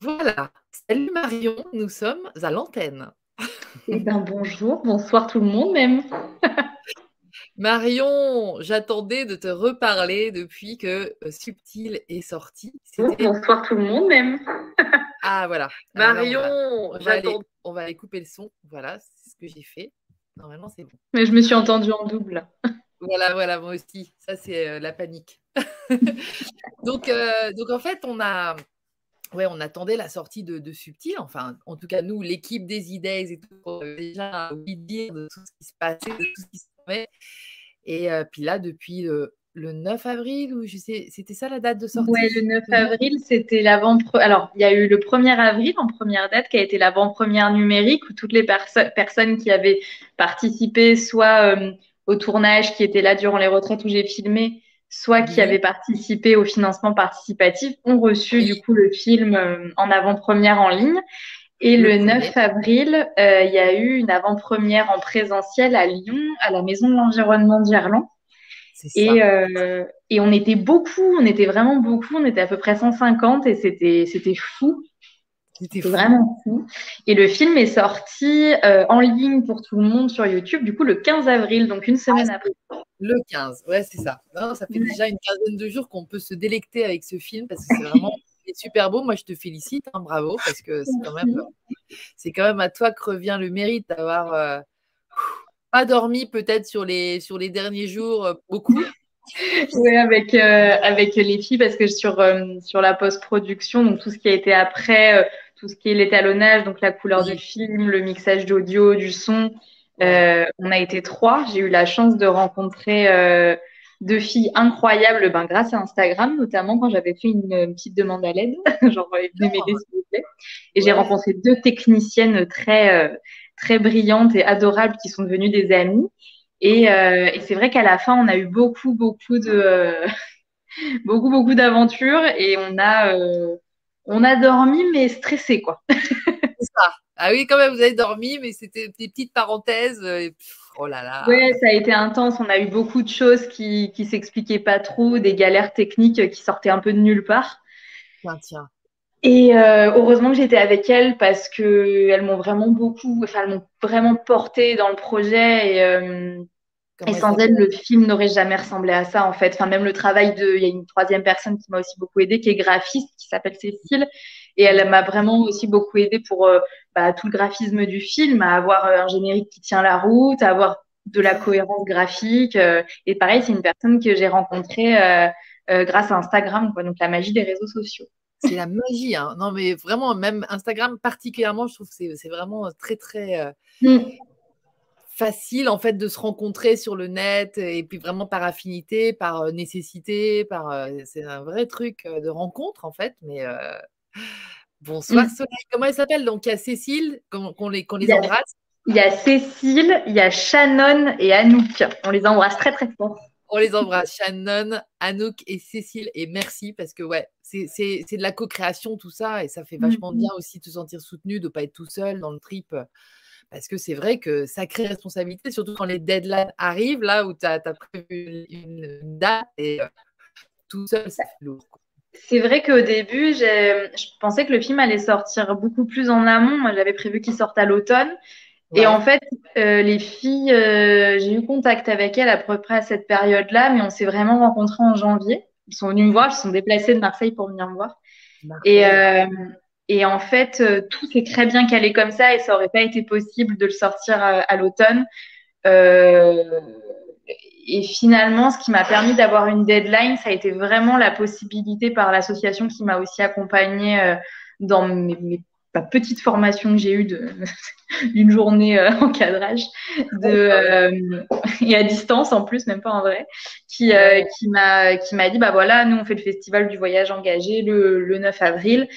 Voilà. Salut Marion, nous sommes à l'antenne. Eh ben, bonjour, bonsoir tout le monde même. Marion, j'attendais de te reparler depuis que euh, Subtil est sorti. Bonsoir tout le monde même. ah voilà. Marion, j'attends. on va aller couper le son. Voilà, c'est ce que j'ai fait. Normalement, c'est bon. Mais je me suis entendue en double. Voilà, voilà, moi aussi. Ça, c'est euh, la panique. donc, euh, donc, en fait, on a, ouais, on attendait la sortie de, de Subtil. Enfin, en tout cas, nous, l'équipe des idées et tout, on avait déjà envie de dire de tout ce qui se passait, de tout ce qui se fait. Et euh, puis là, depuis le, 9 avril, ou je sais, c'était ça la date de sortie Oui, le 9 avril, c'était l'avant. Alors, il y a eu le 1er avril en première date qui a été l'avant-première numérique où toutes les personnes qui avaient participé, soit euh, au tournage qui était là durant les retraites où j'ai filmé, soit qui avaient participé au financement participatif, ont reçu du coup le film euh, en avant-première en ligne. Et le, 9 avril, euh, il y a eu une avant-première en présentiel à Lyon, à la Maison de l'Environnement d'Irlande. Et, euh, et on était beaucoup, on était vraiment beaucoup, on était à peu près 150 et c'était, c'était fou. C'était vraiment fou. Et le film est sorti euh, en ligne pour tout le monde sur YouTube, du coup, le 15 avril, donc une semaine ah, après. Le 15, ouais, c'est ça. ça fait déjà une quinzaine de jours qu'on peut se délecter avec ce film parce que c'est vraiment super beau. Moi, je te félicite, hein, bravo, parce que c'est quand, même, c'est quand même à toi que revient le mérite d'avoir euh, pas dormi peut-être sur les, sur les derniers jours euh, beaucoup. Oui, avec, avec les filles, parce que sur, sur la post-production, donc tout ce qui a été après tout ce qui est l'étalonnage, donc la couleur du film, le mixage d'audio, du son. Euh, on a été trois. J'ai eu la chance de rencontrer euh, deux filles incroyables ben, grâce à Instagram, notamment quand j'avais fait une, petite demande à l'aide. Genre, venez m'aider s'il vous plaît. Et j'ai rencontré deux techniciennes très, euh, très brillantes et adorables qui sont devenues des amies. Et, et c'est vrai qu'à la fin, on a eu beaucoup, beaucoup de, beaucoup, beaucoup d'aventures et on a, on a dormi, mais stressé, quoi. ça. Ah oui, quand même, vous avez dormi, mais c'était des petites parenthèses. Euh, oh là là. Oui, ça a été intense. On a eu beaucoup de choses qui ne s'expliquaient pas trop, des galères techniques qui sortaient un peu de nulle part. Tiens, tiens. Et euh, heureusement que j'étais avec elles parce qu'elles m'ont vraiment beaucoup, enfin, elles m'ont vraiment porté dans le projet. Et, euh, et sans elle, le film n'aurait jamais ressemblé à ça, en fait. Enfin, même le travail de. Il y a une troisième personne qui m'a aussi beaucoup aidé, qui est graphiste, qui s'appelle Cécile. Et elle m'a vraiment aussi beaucoup aidé pour euh, bah, tout le graphisme du film, à avoir euh, un générique qui tient la route, à avoir de la cohérence graphique. Euh. et pareil, c'est une personne que j'ai rencontrée grâce à Instagram, quoi, donc la magie des réseaux sociaux. C'est la magie, hein. Non, mais vraiment, même Instagram particulièrement, je trouve que c'est vraiment très, très. Mm facile en fait de se rencontrer sur le net et puis vraiment par affinité, par euh, nécessité, par euh, c'est un vrai truc euh, de rencontre en fait. Mais bonsoir mmh. Soleil, comment elle s'appelle? Donc il y a Cécile, qu'on les, les embrasse. Il y a Cécile, il y a Shannon et Anouk. On les embrasse très très fort. On les embrasse, Shannon, Anouk et Cécile. Et merci parce que ouais, c'est de la co-création tout ça et ça fait vachement mmh. bien aussi de se sentir soutenu, de ne pas être tout seul dans le trip parce que c'est vrai que sacrée responsabilité, surtout quand les deadlines arrivent, là où tu as, prévu une, date et euh, tout seul, c'est lourd. C'est vrai qu'au début, je pensais que le film allait sortir beaucoup plus en amont. Moi, j'avais prévu qu'il sorte à l'automne. Et en fait, euh, les filles, euh, j'ai eu contact avec elles à peu près à cette période-là, mais on s'est vraiment rencontrés en janvier. Ils sont venus me voir, ils se sont déplacés de Marseille pour venir me voir. Et, et en fait, euh, tout s'est très bien calé comme ça et ça aurait pas été possible de le sortir euh, à, l'automne. Euh, et finalement, ce qui m'a permis d'avoir une deadline, ça a été vraiment la possibilité par l'association qui m'a aussi accompagnée dans mes, mes petite formation que j'ai eue d'une journée euh, en cadrage de, euh, et à distance en plus, même pas en vrai, qui, euh, qui m'a dit bah voilà, nous on fait le festival du voyage engagé le, le 9 avril.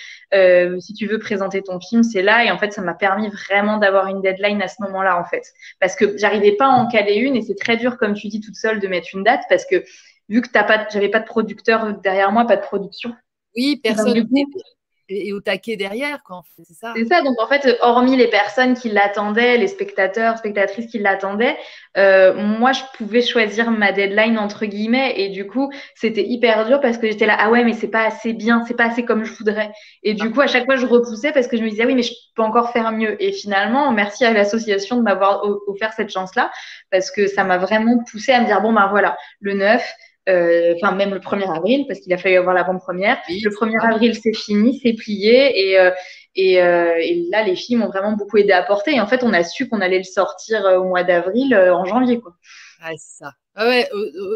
si tu veux présenter ton film, c'est là. Et en fait, ça m'a permis vraiment d'avoir une deadline à ce moment-là en fait, parce que j'arrivais pas à en caler une et c'est très dur comme tu dis toute seule de mettre une date parce que vu que t'as pas, j'avais pas de producteur derrière moi, pas de production. Oui, personne. Et, au taquet derrière, quoi. C'est ça. C'est ça. Donc en fait, hormis les personnes qui l'attendaient, les spectateurs, spectatrices qui l'attendaient, euh, moi je pouvais choisir ma deadline entre guillemets et du coup c'était hyper dur parce que j'étais là ah ouais mais c'est pas assez bien, c'est pas assez comme je voudrais. Et du coup à chaque fois je repoussais parce que je me disais oui mais je peux encore faire mieux. Et finalement merci à l'association de m'avoir offert cette chance là parce que ça m'a vraiment poussé à me dire bon ben voilà le 9 euh, enfin même le 1er avril, parce qu'il a fallu avoir l'avant-première. Le 1er avril, c'est fini, c'est plié, et, euh, et, euh, et, là, les filles m'ont vraiment beaucoup aidé à porter. Et en fait, on a su qu'on allait le sortir au mois d'avril, en janvier, quoi. Ah, c'est ça. Ah ouais,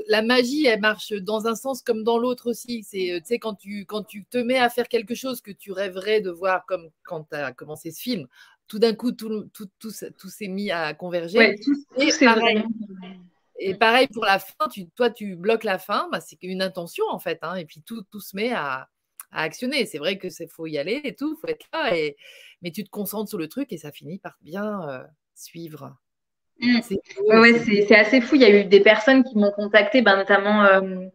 la magie, elle marche dans un sens comme dans l'autre aussi. C'est, tu sais, quand tu, quand tu te mets à faire quelque chose que tu rêverais de voir comme quand tu as commencé ce film, tout d'un coup, tout, tout, tout, tout s'est mis à converger. Ouais, tout, et pareil, et pareil pour la fin, tu, toi tu bloques la fin, bah, c'est une intention en fait, hein, et puis tout, tout se met à, à actionner. C'est vrai que c'est faut y aller et tout, faut être là, et, mais tu te concentres sur le truc et ça finit par bien euh, suivre. Mmh. C'est assez fou. Il y a eu des personnes qui m'ont contacté, ben, notamment euh,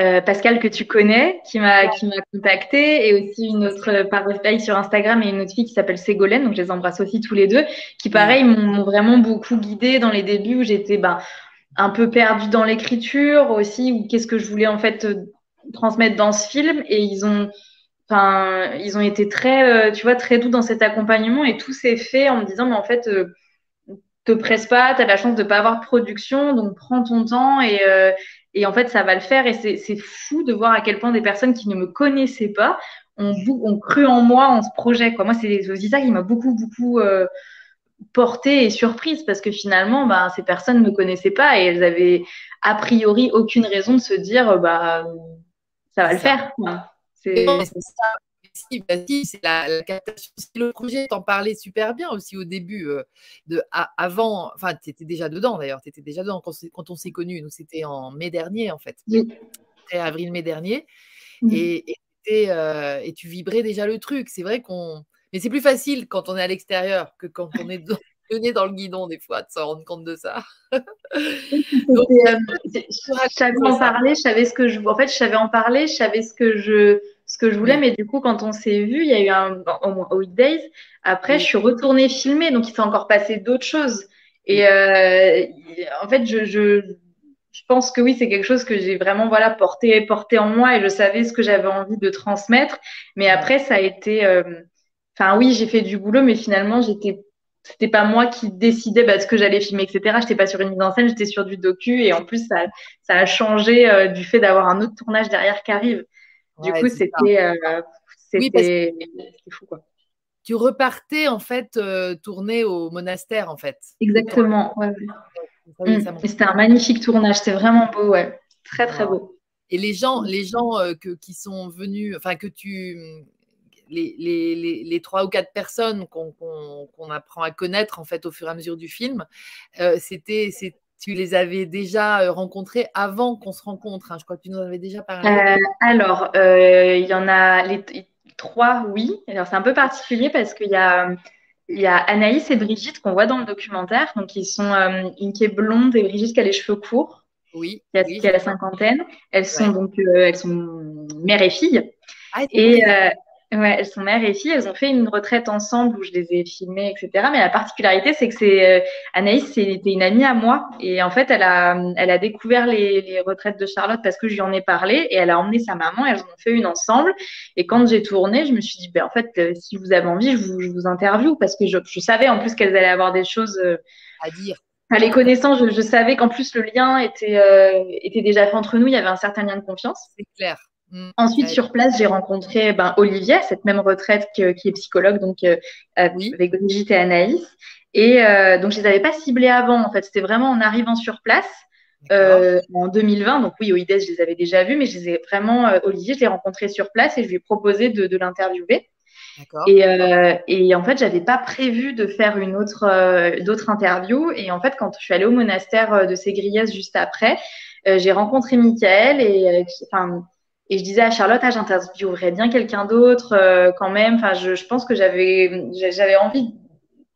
euh, Pascal que tu connais, qui m'a m'a contacté, et aussi une autre par sur Instagram et une autre fille qui s'appelle Ségolène, donc je les embrasse aussi tous les deux, qui pareil m'ont vraiment beaucoup guidée dans les débuts où j'étais ben un peu perdu dans l'écriture aussi, ou qu'est-ce que je voulais en fait euh, transmettre dans ce film. Et ils ont, enfin, ils ont été très, euh, tu vois, très doux dans cet accompagnement et tout s'est fait en me disant, mais en fait, euh, te presse pas, tu as la chance de pas avoir de production, donc prends ton temps et, et en fait, ça va le faire. Et c'est fou de voir à quel point des personnes qui ne me connaissaient pas ont, ont cru en moi, en ce projet. Quoi. Moi, c'est aussi ça qui m'a beaucoup, beaucoup portée et surprise parce que finalement, bah, ces personnes ne me connaissaient pas et elles avaient a priori aucune raison de se dire bah ça va le faire. C'est c'est la, la, captation. Le projet, t'en parlais super bien aussi au début. Euh, de, avant, enfin, tu étais déjà dedans d'ailleurs, tu étais déjà dedans quand, on s'est connus. Nous, c'était en mai dernier en fait. C'était avril-mai dernier. Mmh. Et, euh, et, tu vibrais déjà le truc. C'est vrai qu'on mais c'est plus facile quand on est à l'extérieur que quand on est dans, dans le guidon, des fois, de se rendre compte de ça. Donc, euh, je savais en parler, je savais ce que je. En fait, je savais en parler, je savais ce que je, ce que je voulais, mais du coup, quand on s'est vu, il y a eu un. Au Weekdays, après, je suis retournée filmer, donc il s'est encore passé d'autres choses. Et euh, en fait, je, je, je, pense que oui, c'est quelque chose que j'ai vraiment voilà porté, porté en moi et je savais ce que j'avais envie de transmettre. Mais après, ça a été. Euh, Enfin, oui, j'ai fait du boulot, mais finalement, j'étais c'était pas moi qui décidais bah, ce que j'allais filmer, etc. J'étais pas sur une mise en scène, j'étais sur du docu et en plus ça, ça a changé euh, du fait d'avoir un autre tournage derrière qui arrive. Du coup, c'était euh, c'était fou quoi. Tu repartais en fait euh, tourner au monastère en fait. Exactement. Ouais. Mm. C'était un magnifique tournage, c'était vraiment beau, ouais, très très beau. Et les gens, les gens que, qui sont venus, enfin que tu les, trois ou quatre personnes qu'on apprend à connaître en fait au fur et à mesure du film, euh, c'était tu les avais déjà euh, rencontrés avant qu'on se rencontre. Hein. Je crois que tu nous avais déjà parlé. Euh, alors, il y en a les, trois, oui. Alors, c'est un peu particulier parce qu'il y a, il y a Anaïs et Brigitte qu'on voit dans le documentaire. Donc, ils sont une qui est blonde et Brigitte qui a les cheveux courts. Oui. Qui a, qui a la cinquantaine. Elles sont donc elles sont mère et fille. Ah, et, Ouais, elles sont mère et fille. Elles ont fait une retraite ensemble où je les ai filmées, etc. Mais la particularité, c'est que c'est euh, Anaïs, c'était une amie à moi. Et en fait, elle a, elle a découvert les, les, retraites de Charlotte parce que je lui en ai parlé. Et elle a emmené sa maman. elles en ont fait une ensemble. Et quand j'ai tourné, je me suis dit, ben, en fait, euh, si vous avez envie, je vous, je vous interview parce que je, je savais en plus qu'elles allaient avoir des choses euh, à dire. À les connaissant, je, je savais qu'en plus le lien était, était déjà fait entre nous. Il y avait un certain lien de confiance. C'est clair. Mm. Ensuite, sur place, j'ai rencontré ben, Olivia, cette même retraite qui est psychologue, donc euh, avec Brigitte et Anaïs. Et euh, donc, je les avais pas ciblées avant, en fait. C'était vraiment en arrivant sur place euh, en 2020. Donc, oui, au IDES, je les avais déjà vus, mais je les ai vraiment, Olivier, je l'ai rencontré sur place et je lui ai proposé de, de l'interviewer. Et, et, en fait, j'avais pas prévu de faire une autre d'autres interviews. Et en fait, quand je suis allée au monastère de Ségriès juste après, j'ai rencontré Michael et enfin et je disais à Charlotte, ah, j'interviewerais bien quelqu'un d'autre euh, quand même. Enfin, je, je, pense que j'avais, j'avais envie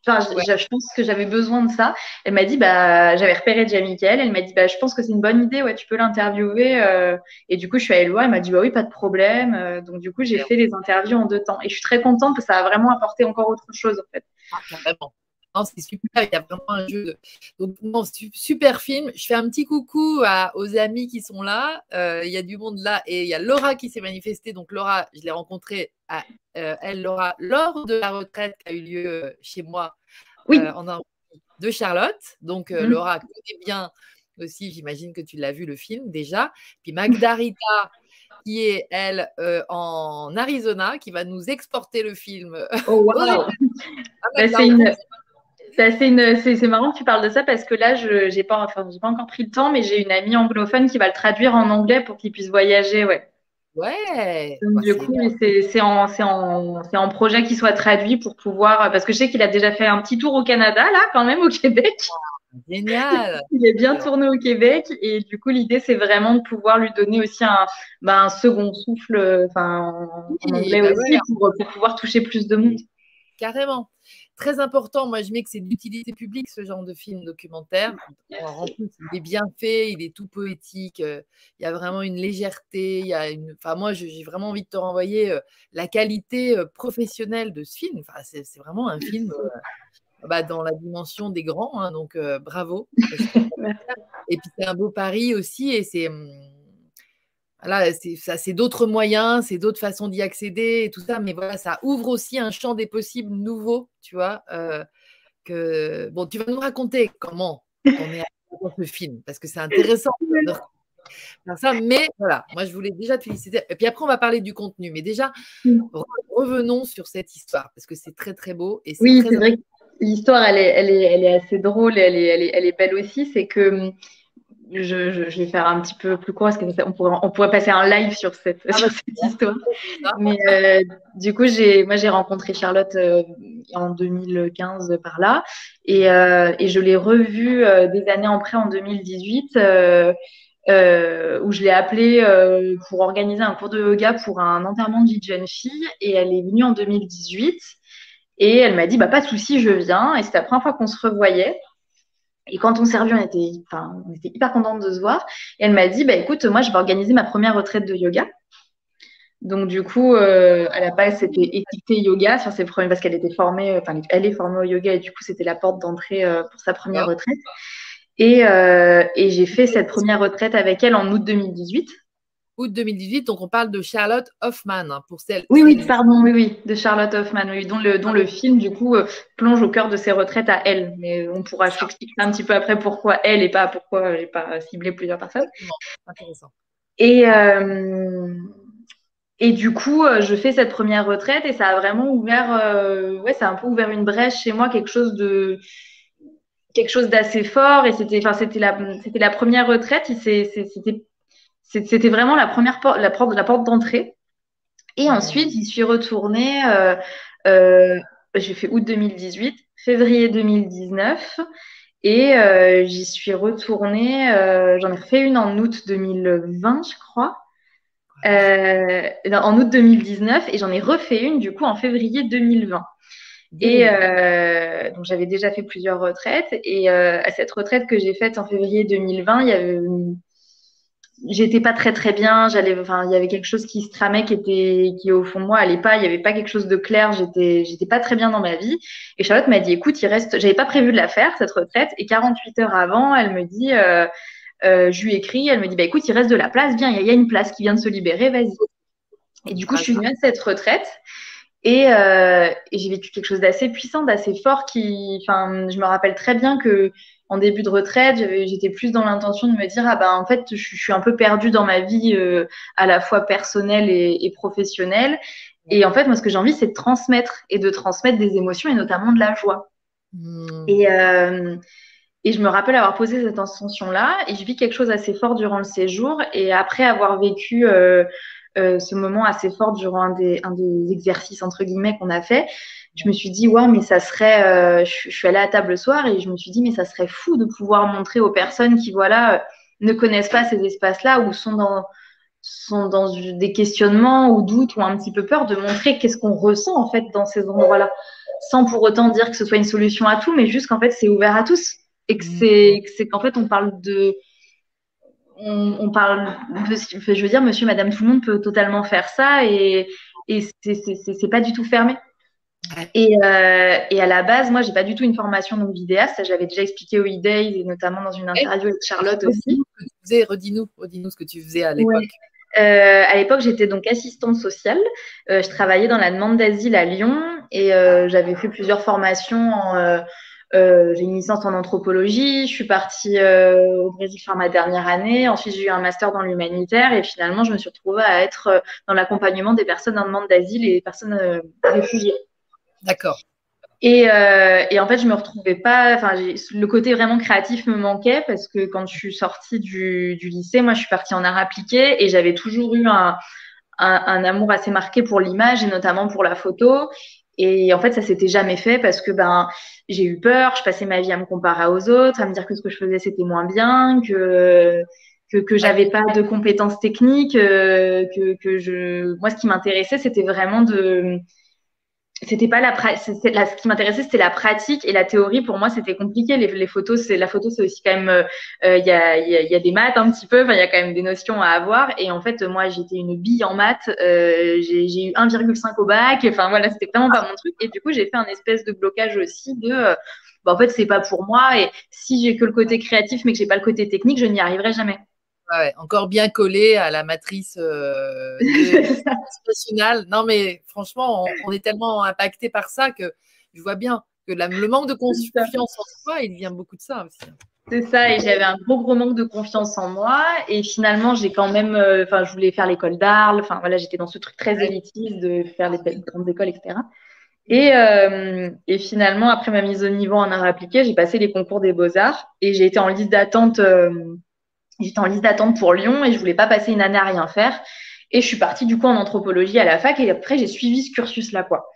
Enfin, je, pense que j'avais besoin de ça. Elle m'a dit, bah, j'avais repéré déjà Michael. Elle m'a dit, bah, je pense que c'est une bonne idée. Ouais, tu peux l'interviewer. Euh. et du coup, je suis allée le voir. Elle m'a dit, bah oui, pas de problème. Euh. donc, du coup, j'ai fait les interviews en deux temps. Et je suis très contente parce que ça a vraiment apporté encore autre chose, en fait. Ah, vraiment c'est super, il y a vraiment un jeu. Donc, super film. Je fais un petit coucou aux amis qui sont là. Euh, il y a du monde là et il y a Laura qui s'est manifestée. Donc, Laura, je l'ai rencontrée, à, euh, elle, Laura, lors de la retraite qui a eu lieu euh, chez moi oui. en de Charlotte. Donc, mmh. Laura connaît bien aussi, j'imagine que tu l'as vu le film déjà. Puis Magdarita qui est, elle, en Arizona, qui va nous exporter le film. Oh, wow. ah, c'est une, c'est marrant que tu parles de ça parce que là, je n'ai pas, enfin, pas encore pris le temps, mais j'ai une amie anglophone qui va le traduire en anglais pour qu'il puisse voyager. Ouais. Ouais. Donc, du coup, c'est en, en, en, projet qu'il soit traduit pour pouvoir. Parce que je sais qu'il a déjà fait un petit tour au Canada, là, quand même, au Québec. Ah, génial. Il est bien tourné au Québec et du coup l'idée c'est vraiment de pouvoir lui donner aussi un, bah, un second souffle, enfin en anglais bah aussi pour, pour pouvoir toucher plus de monde. Carrément très important. Moi, je mets que c'est d'utilité publique, ce genre de film documentaire. En plus, il est bien fait, il est tout poétique. Euh, il y a vraiment une légèreté. Il y a une... Enfin, moi, j'ai vraiment envie de te renvoyer euh, la qualité euh, professionnelle de ce film. Enfin, c'est vraiment un film bah, dans la dimension des grands. Hein, donc, bravo. Et puis, c'est un beau pari aussi. Et c'est hum, Là, c'est d'autres moyens, c'est d'autres façons d'y accéder et tout ça, mais voilà, ça ouvre aussi un champ des possibles nouveaux, tu vois. Euh, que bon, tu vas nous raconter comment on est dans ce film, parce que c'est intéressant. ça, mais voilà, moi je voulais déjà te féliciter. Et puis après, on va parler du contenu, mais déjà, mm. revenons sur cette histoire, parce que c'est très très beau. Et oui, c'est vrai que l'histoire, elle est, elle, est, elle est assez drôle, elle est, elle est, elle est belle aussi. C'est que je, vais faire un petit peu plus court parce qu'on pourrait, on pourrait passer un live sur cette, ah bah, histoire. Mais euh, du coup, j'ai, moi, j'ai rencontré Charlotte euh, en 2015 par là. Et, euh, et je l'ai revue des années après en 2018 où je l'ai appelée pour organiser un cours de yoga pour un enterrement de vie de jeune fille. Et elle est venue en 2018 et elle m'a dit bah pas de souci, je viens. Et c'était la première fois qu'on se revoyait. Et quand on s'est on était, enfin, on était hyper contente de se voir. Et elle m'a dit, bah écoute, moi, je vais organiser ma première retraite de yoga. Donc du coup, euh, à la base, c'était étiqueté yoga sur ses premiers, parce qu'elle était formée, enfin, elle est formée au yoga et du coup, c'était la porte d'entrée euh, pour sa première retraite. Et, euh, et j'ai fait cette première retraite avec elle en août 2018 août 2018. Donc, on parle de Charlotte Hoffman hein, pour celle. Oui, oui, pardon, oui, oui, de Charlotte Hoffman, oui, dont le, dont le film, du coup, euh, plonge au cœur de ses retraites à elle. Mais on pourra s'expliquer un petit peu après pourquoi elle et pas pourquoi j'ai pas ciblé plusieurs personnes. Intéressant. Et, euh, et du coup, euh, je fais cette première retraite et ça a vraiment ouvert, ouais, ça a un peu ouvert une brèche chez moi, quelque chose de quelque chose d'assez fort et c'était enfin c'était la c'était la première retraite c'était c'était vraiment la première porte, la porte, la porte d'entrée. Et ensuite, j'y suis retournée. Euh, euh, j'ai fait août 2018, février 2019. Et euh, j'y suis retournée, j'en ai refait une en août 2020, je crois. en août 2019 et j'en ai refait une du coup en février 2020. Et donc j'avais déjà fait plusieurs retraites et à cette retraite que j'ai faite en février 2020, il y avait j'étais pas très très bien j'allais enfin il y avait quelque chose qui se tramait qui était qui au fond de moi allait pas il y avait pas quelque chose de clair j'étais j'étais pas très bien dans ma vie. Et Charlotte m'a dit écoute il reste j'avais pas prévu de la faire cette retraite. Et 48 heures avant elle me dit euh, euh, je lui écris elle me dit bah écoute il reste de la place viens il y, a une place qui vient de se libérer vas-y. Et du coup je suis venue à cette retraite. Et, euh, et j'ai vécu quelque chose d'assez puissant d'assez fort qui enfin je me rappelle très bien que en début de retraite, j'étais plus dans l'intention de me dire ah ben en fait je, suis un peu perdue dans ma vie euh, à la fois personnelle et, professionnelle. Et en fait moi ce que j'ai envie c'est de transmettre et de transmettre des émotions et notamment de la joie. Hmm. Et euh, et je me rappelle avoir posé cette intention là et je vis quelque chose assez fort durant le séjour et après avoir vécu euh, ce moment assez fort durant un des, un des exercices entre guillemets qu'on a fait, je me suis dit, ouais, mais ça serait. Euh, je, suis allée à table le soir et je me suis dit, mais ça serait fou de pouvoir montrer aux personnes qui, voilà, euh, ne connaissent pas ces espaces-là ou sont dans, sont dans des questionnements ou doutes ou un petit peu peur de montrer qu'est-ce qu'on ressent en fait dans ces endroits-là. sans pour autant dire que ce soit une solution à tout, mais juste qu'en fait, c'est ouvert à tous. Et que mmh. c'est qu'en fait, on parle de. On, parle. je veux dire, monsieur, madame, tout le monde peut totalement faire ça et, et c'est pas du tout fermé. Et, euh, et, à la base, moi, j'ai pas du tout une formation donc vidéaste. J'avais déjà expliqué au e-days et notamment dans une interview avec Charlotte aussi. Redis-nous, redis-nous ce que tu faisais à l'époque. Euh, à l'époque, j'étais donc assistante sociale. Euh, je travaillais dans la demande d'asile à Lyon et euh, j'avais fait plusieurs formations. j'ai une licence en anthropologie. Je suis partie au Brésil faire ma dernière année. Ensuite, j'ai eu un master dans l'humanitaire et finalement, je me suis retrouvée à être dans l'accompagnement des personnes en demande d'asile et des personnes réfugiées. D'accord. Euh, et, en fait, je me retrouvais pas. Enfin, le côté vraiment créatif me manquait parce que quand je suis sortie du, lycée, moi, je suis partie en art appliqué et j'avais toujours eu un, amour assez marqué pour l'image et notamment pour la photo. Et en fait, ça s'était jamais fait parce que ben j'ai eu peur. Je passais ma vie à me comparer aux autres, à me dire que ce que je faisais c'était moins bien, que que, que j'avais pas de compétences techniques, euh, que, que je. Moi, ce qui m'intéressait, c'était vraiment de c'était pas la, ce qui m'intéressait c'était la pratique et la théorie. Pour moi c'était compliqué. Les, photos c'est la photo c'est aussi quand même euh, euh, il y, a, y, y, a, des maths un petit peu. Il y a quand même des notions à avoir. Et en fait moi j'étais une bille en maths. Euh, j'ai eu 1,5 au bac. Enfin voilà c'était vraiment pas mon truc. Et du coup j'ai fait un espèce de blocage aussi de bah, en fait c'est pas pour moi. Et si j'ai que le côté créatif mais que j'ai pas le côté technique je n'y arriverai jamais encore bien collé à la matrice euh, nationale. Non, mais franchement, on, est tellement impacté par ça que je vois bien que le manque de confiance en soi, il vient beaucoup de ça aussi. C'est ça, et j'avais un gros gros manque de confiance en moi, et finalement j'ai quand même, euh, enfin je voulais faire l'école d'Arles, enfin voilà j'étais dans ce truc très élitiste de faire les grandes écoles, etc. Et, euh, et, finalement après ma mise au niveau en art appliqué, j'ai passé les concours des beaux arts et j'ai été en liste d'attente euh, J'étais en liste d'attente pour Lyon et je voulais pas passer une année à rien faire. Et je suis partie du coup en anthropologie à la fac et après j'ai suivi ce cursus-là, quoi.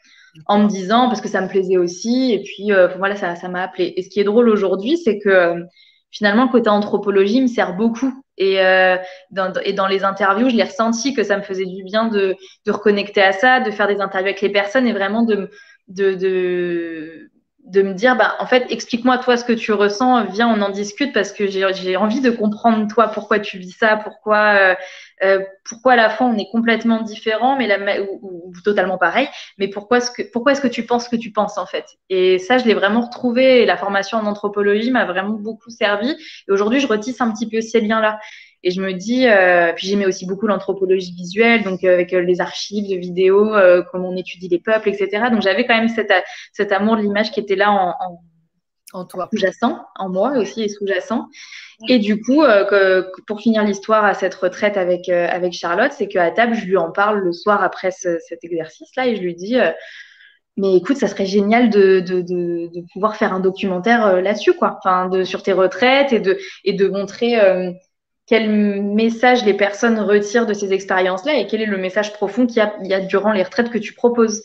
En me disant, parce que ça me plaisait aussi, et puis euh, voilà, ça, ça m'a appelé. Et ce qui est drôle aujourd'hui, c'est que euh, finalement, le côté anthropologie me sert beaucoup. Et, euh, dans, et dans les interviews, je l'ai ressenti que ça me faisait du bien de, de reconnecter à ça, de faire des interviews avec les personnes et vraiment de, de, de de me dire, bah, en fait, explique-moi toi ce que tu ressens, viens, on en discute parce que j'ai envie de comprendre toi pourquoi tu vis ça, pourquoi, euh, euh, pourquoi à la fois on est complètement différent, mais la, ou, totalement pareil, mais pourquoi est-ce que, pourquoi est-ce que tu penses ce que tu penses en fait? Et ça, je l'ai vraiment retrouvé et la formation en anthropologie m'a vraiment beaucoup servi. Et aujourd'hui, je retisse un petit peu ces liens-là. Et je me dis, euh, puis j'aimais aussi beaucoup l'anthropologie visuelle, donc euh, avec euh, les archives de vidéos, euh, comment on étudie les peuples, etc. Donc j'avais quand même cet, cet amour de l'image qui était là en, en, en toi, sous-jacent, en moi aussi et sous-jacent. Et du coup, que, pour finir l'histoire à cette retraite avec avec Charlotte, c'est qu'à table, je lui en parle le soir après ce, cet exercice-là et je lui dis mais écoute, ça serait génial de, de, de, de pouvoir faire un documentaire là-dessus, quoi. Enfin, de, sur tes retraites et de, et de montrer euh, quel message les personnes retirent de ces expériences-là et quel est le message profond qu'il y, a, durant les retraites que tu proposes.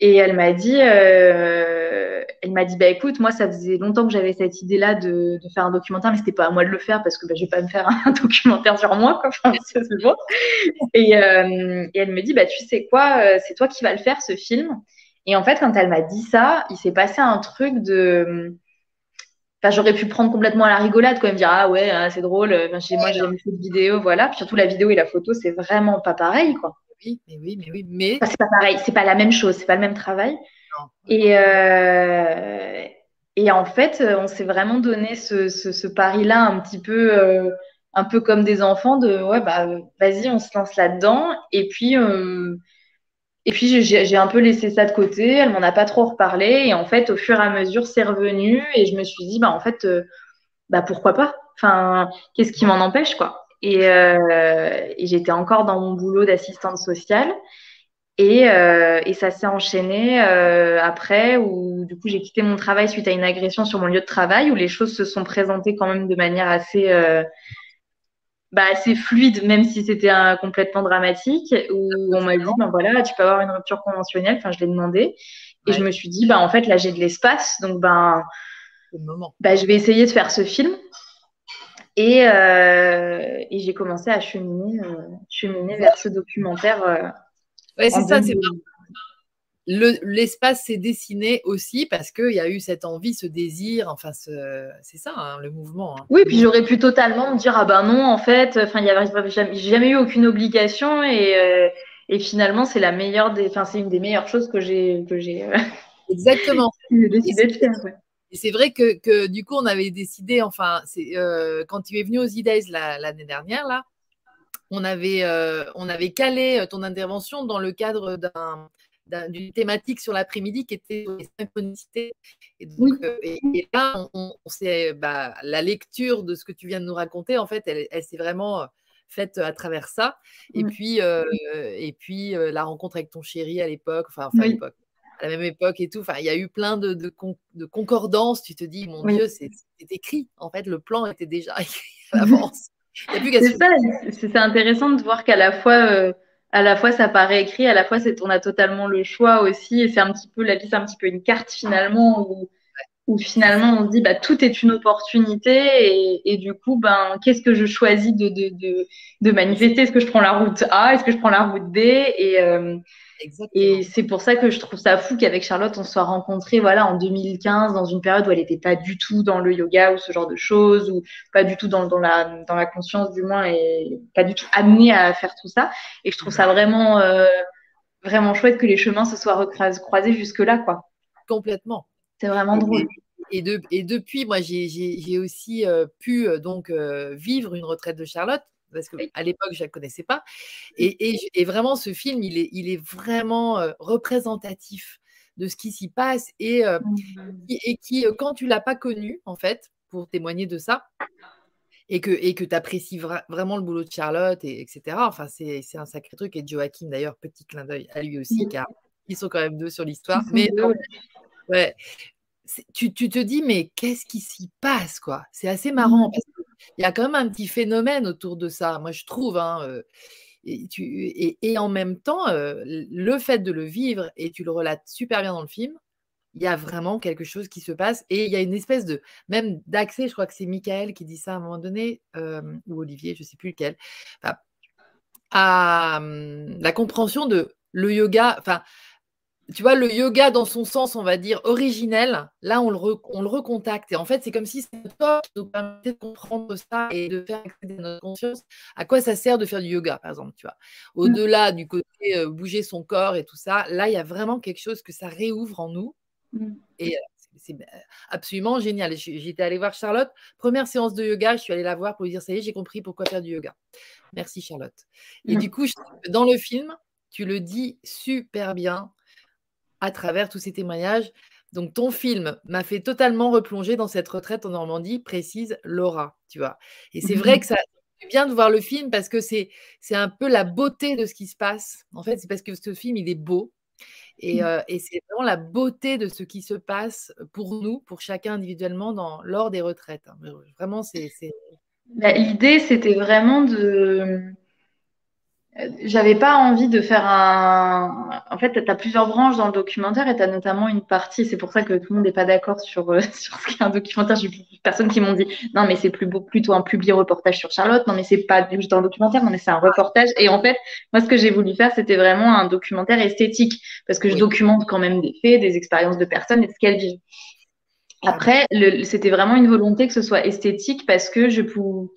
Et elle m'a dit, euh, elle m'a dit, bah écoute, moi ça faisait longtemps que j'avais cette idée-là de, faire un documentaire, mais c'était pas à moi de le faire parce que bah, je vais pas me faire un documentaire sur moi, quoi. Enfin, bon. Et, euh, et, elle me dit, bah tu sais quoi, euh, c'est toi qui vas le faire ce film. Et en fait, quand elle m'a dit ça, il s'est passé un truc de j'aurais pu prendre complètement à la rigolade, quoi, me dire ah ouais, hein, c'est drôle. Enfin, chez moi, j'ai de vidéo, voilà. Puis surtout la vidéo et la photo, c'est vraiment pas pareil, quoi. Oui, mais oui, mais oui, mais. c'est pas pareil, c'est pas la même chose, c'est pas le même travail. Et euh, et en fait, on s'est vraiment donné ce, ce, pari-là un petit peu, euh, un peu comme des enfants de ouais bah vas-y, on se lance là-dedans. Et puis euh, et puis j'ai un peu laissé ça de côté, elle m'en a pas trop reparlé. Et en fait, au fur et à mesure, c'est revenu. Et je me suis dit, bah en fait, euh, bah pourquoi pas? Enfin, qu'est-ce qui m'en empêche, quoi? Et, euh, et j'étais encore dans mon boulot d'assistante sociale. Et, euh, et ça s'est enchaîné euh, après, où du coup j'ai quitté mon travail suite à une agression sur mon lieu de travail, où les choses se sont présentées quand même de manière assez euh, bah, assez fluide, même si c'était complètement dramatique, où on m'a dit, ben voilà, tu peux avoir une rupture conventionnelle. Enfin, je l'ai demandé. Et je me suis dit, bah, en fait, là, j'ai de l'espace. Donc, ben, bah, je vais essayer de faire ce film. Et, euh, et j'ai commencé à cheminer, euh, cheminer vers ce documentaire. Euh, ouais, c'est ça, c'est l'espace s'est dessiné aussi parce qu'il y a eu cette envie, ce désir, enfin, c'est ça, hein, le mouvement. Hein. Oui, puis j'aurais pu totalement me dire, ah ben non, en fait, enfin, il n'y avait jamais, jamais eu aucune obligation et, euh, et finalement, c'est la meilleure des, enfin, c'est une des meilleures choses que j'ai, que j'ai. Euh, Exactement. décidé de faire. Et c'est vrai que, que, du coup, on avait décidé, enfin, c'est euh, quand tu es venu aux E-Days l'année dernière, là, on avait, on avait calé ton intervention dans le cadre d'un d'une thématique sur l'après-midi qui était les synchronicités. Et, donc, euh, et, là, on, bah, la lecture de ce que tu viens de nous raconter, en fait, elle, elle s'est vraiment euh, faite à travers ça. Et puis, euh, et puis la rencontre avec ton chéri à l'époque, enfin, à l'époque, à la même époque et tout. Enfin, il y a eu plein de, de, de concordances. Tu te dis, mon Dieu, c'est écrit. En fait, le plan était déjà écrit à l'avance. C'est ça, c'est intéressant de voir qu'à la fois à la fois ça paraît écrit, à la fois on a totalement le choix aussi, et c'est un petit peu la vie, c'est un petit peu une carte finalement où, finalement on se dit bah tout est une opportunité et, du coup ben qu'est-ce que je choisis de, de, de, manifester? Est-ce que je prends la route A? Est-ce que je prends la route D Et euh, et c'est pour ça que je trouve ça fou qu'avec Charlotte, on soit rencontrés voilà, en 2015, dans une période où elle n'était pas du tout dans le yoga ou ce genre de choses, ou pas du tout dans, dans, la, dans la conscience du moins, et pas du tout amenée à faire tout ça. Et je trouve ça vraiment, euh, vraiment chouette que les chemins se soient croisés jusque-là. quoi. Complètement. C'est vraiment drôle. Et, de, et, depuis, moi, j'ai aussi euh, pu euh, donc vivre une retraite de Charlotte parce qu'à l'époque, je ne la connaissais pas. Et, vraiment, ce film, il est, il est vraiment représentatif de ce qui s'y passe et, mmh. et qui, quand tu ne l'as pas connu, en fait, pour témoigner de ça, et que et que tu apprécies vraiment le boulot de Charlotte, et, etc. Enfin, c'est un sacré truc. Et Joachim, d'ailleurs, petit clin d'œil à lui aussi, car ils sont quand même deux sur l'histoire. Mais ouais, tu, tu, te dis, mais qu'est-ce qui s'y passe, quoi? C'est assez marrant, mmh. Il y a quand même un petit phénomène autour de ça, moi je trouve. Hein, et, tu, et, en même temps, le fait de le vivre, et tu le relates super bien dans le film, il y a vraiment quelque chose qui se passe. Et il y a une espèce de, même d'accès, je crois que c'est Michael qui dit ça à un moment donné, ou Olivier, je ne sais plus lequel, à mmh, la compréhension de le yoga, enfin, tu vois, le yoga dans son sens, on va dire, originel, là, on le, on le recontacte. Et en fait, c'est comme si qui nous permettait de comprendre ça et de faire accéder à notre conscience. À quoi ça sert de faire du yoga, par exemple, tu vois. Mmh. Au-delà du côté euh, bouger son corps et tout ça, là, il y a vraiment quelque chose que ça réouvre en nous. Mmh. Et euh, c'est bah, absolument génial. J'étais allée voir Charlotte. Première séance de yoga, je suis allée la voir pour lui dire, ça y est, j'ai compris pourquoi faire du yoga. Merci, Charlotte. Et mmh. du coup, dans le film, tu le dis super bien à travers tous ces témoignages. Donc, ton film m'a fait totalement replonger dans cette retraite en Normandie, précise Laura, tu vois. Et c'est vrai que ça fait bien de voir le film parce que c'est un peu la beauté de ce qui se passe. En fait, c'est parce que ce film, il est beau. Et, mmh. euh, et c'est vraiment la beauté de ce qui se passe pour nous, pour chacun individuellement, dans, lors des retraites. Hein. Vraiment, c'est. Bah, l'idée, c'était vraiment de j'avais pas envie de faire un. En fait, tu as plusieurs branches dans le documentaire et tu as notamment une partie. C'est pour ça que tout le monde n'est pas d'accord sur, euh, sur ce qu'est un documentaire. J'ai plusieurs personnes qui m'ont dit non, mais c'est plus beau, plutôt un publié reportage sur Charlotte. Non, mais c'est pas juste un documentaire, non, mais c'est un reportage. Et en fait, moi, ce que j'ai voulu faire, c'était vraiment un documentaire esthétique parce que je documente quand même des faits, des expériences de personnes et de ce qu'elles vivent. Après, c'était vraiment une volonté que ce soit esthétique parce que je pouvais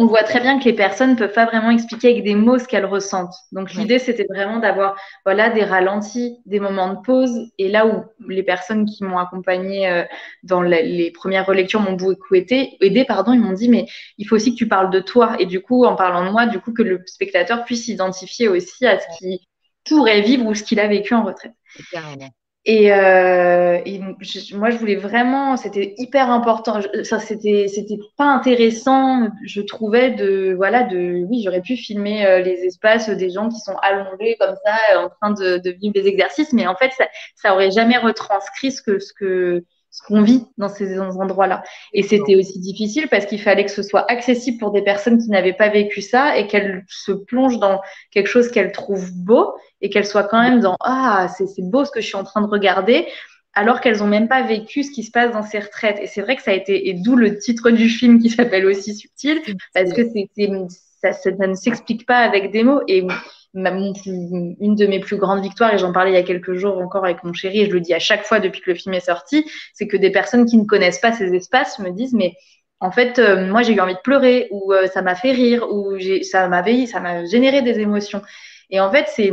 on voit très bien que les personnes ne peuvent pas vraiment expliquer avec des mots ce qu'elles ressentent. Donc l'idée, c'était vraiment d'avoir voilà, des ralentis, des moments de pause. Et là où les personnes qui m'ont accompagné euh, dans les premières relectures m'ont beaucoup aidé, aidé pardon, ils m'ont dit, mais il faut aussi que tu parles de toi. Et du coup, en parlant de moi, du coup, que le spectateur puisse s'identifier aussi à ce qu'il pourrait vivre ou ce qu'il a vécu en retraite. Et, euh, moi, je voulais vraiment, c'était hyper important. Ça, c'était, c'était pas intéressant, je trouvais de, voilà, de, oui, j'aurais pu filmer euh, les espaces des gens qui sont allongés comme ça, en train de, de vivre des exercices, mais en fait, ça, ça aurait jamais retranscrit ce que, ce que, ce qu'on vit dans ces endroits-là. Et c'était aussi difficile parce qu'il fallait que ce soit accessible pour des personnes qui n'avaient pas vécu ça et qu'elles se plongent dans quelque chose qu'elles trouvent beau et qu'elles soient quand même dans ah c'est beau ce que je suis en train de regarder alors qu'elles n'ont même pas vécu ce qui se passe dans ces retraites. Et c'est vrai que ça a été, et d'où le titre du film qui s'appelle aussi Subtil, parce que ça, ça, ne s'explique pas avec des mots. Et, une de mes plus grandes victoires, et j'en parlais il y a quelques jours encore avec mon chéri, et je le dis à chaque fois depuis que le film est sorti, c'est que des personnes qui ne connaissent pas ces espaces me disent, mais en fait, euh, moi, j'ai eu envie de pleurer, ou euh, ça m'a fait rire, ou ça m'avait, ça m'a généré des émotions. Et en fait, c'est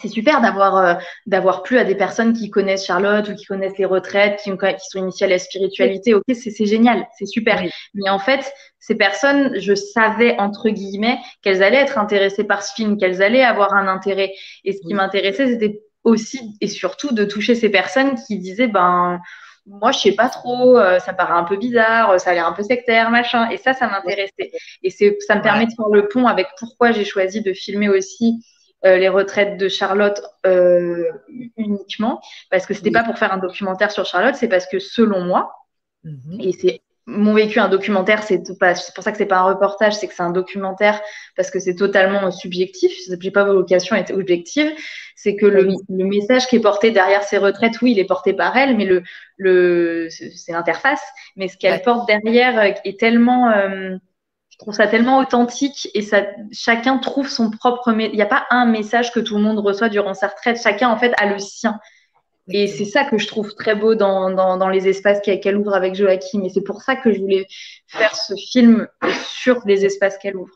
c'est super d'avoir euh, d'avoir plu à des personnes qui connaissent Charlotte ou qui connaissent les retraites, qui, qui sont initiées à la spiritualité. Ok, c'est génial, c'est super. Mais en fait, ces personnes, je savais entre guillemets qu'elles allaient être intéressées par ce film, qu'elles allaient avoir un intérêt. Et ce qui m'intéressait, c'était aussi et surtout de toucher ces personnes qui disaient ben moi je sais pas trop, euh, ça paraît un peu bizarre, ça a l'air un peu sectaire, machin. Et ça, ça m'intéressait. Et c'est ça me permet de faire le pont avec pourquoi j'ai choisi de filmer aussi euh, les retraites de Charlotte euh, uniquement, parce que c'était pas pour faire un documentaire sur Charlotte, c'est parce que selon moi, mhm. et c'est mon vécu un documentaire, c'est pour ça que c'est pas un reportage, c'est que c'est un documentaire parce que c'est totalement subjectif. J'ai pas vocation à être objective. C'est que le, message qui est porté derrière ces retraites, oui, il est porté par elle, mais le, le c'est l'interface. Mais ce qu'elle porte derrière est tellement je trouve ça tellement authentique et ça, chacun trouve son propre. Il n'y a pas un message que tout le monde reçoit durant sa retraite. Chacun, en fait, a le sien. Et c'est ça que je trouve très beau dans, dans, les espaces qu'elle ouvre avec Joachim. Et c'est pour ça que je voulais faire ce film sur les espaces qu'elle ouvre.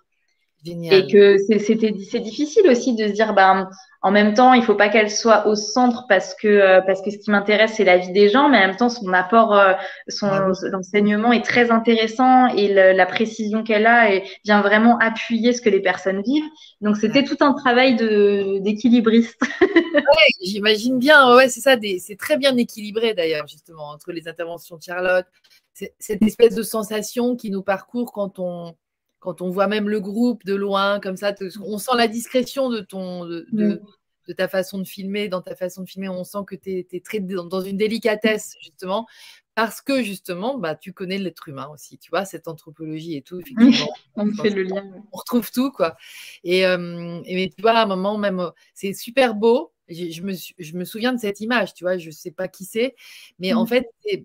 Génial. Et que c'est difficile aussi de se dire, ben, en même temps, il faut pas qu'elle soit au centre parce que euh, parce que ce qui m'intéresse c'est la vie des gens, mais en même temps son apport, euh, son enseignement est très intéressant et la précision qu'elle a et vient vraiment appuyer ce que les personnes vivent. Donc c'était tout un travail de d'équilibriste. ouais, j'imagine bien. Ouais, c'est ça. C'est très bien équilibré d'ailleurs justement entre les interventions de Charlotte, cette espèce de sensation qui nous parcourt quand on quand on voit même le groupe de loin, comme ça, on sent la discrétion de, ton, de, mm. ta façon de filmer, dans ta façon de filmer, on sent que tu es, très dans une délicatesse, justement, parce que justement, bah, tu connais l'être humain aussi, tu vois, cette anthropologie et tout, effectivement. on fait le lien. On retrouve tout, quoi. Et, euh, et tu vois, à un moment, même, c'est super beau. Je, me, je me souviens de cette image, tu vois, je ne sais pas qui c'est, mais en mm. fait, c'est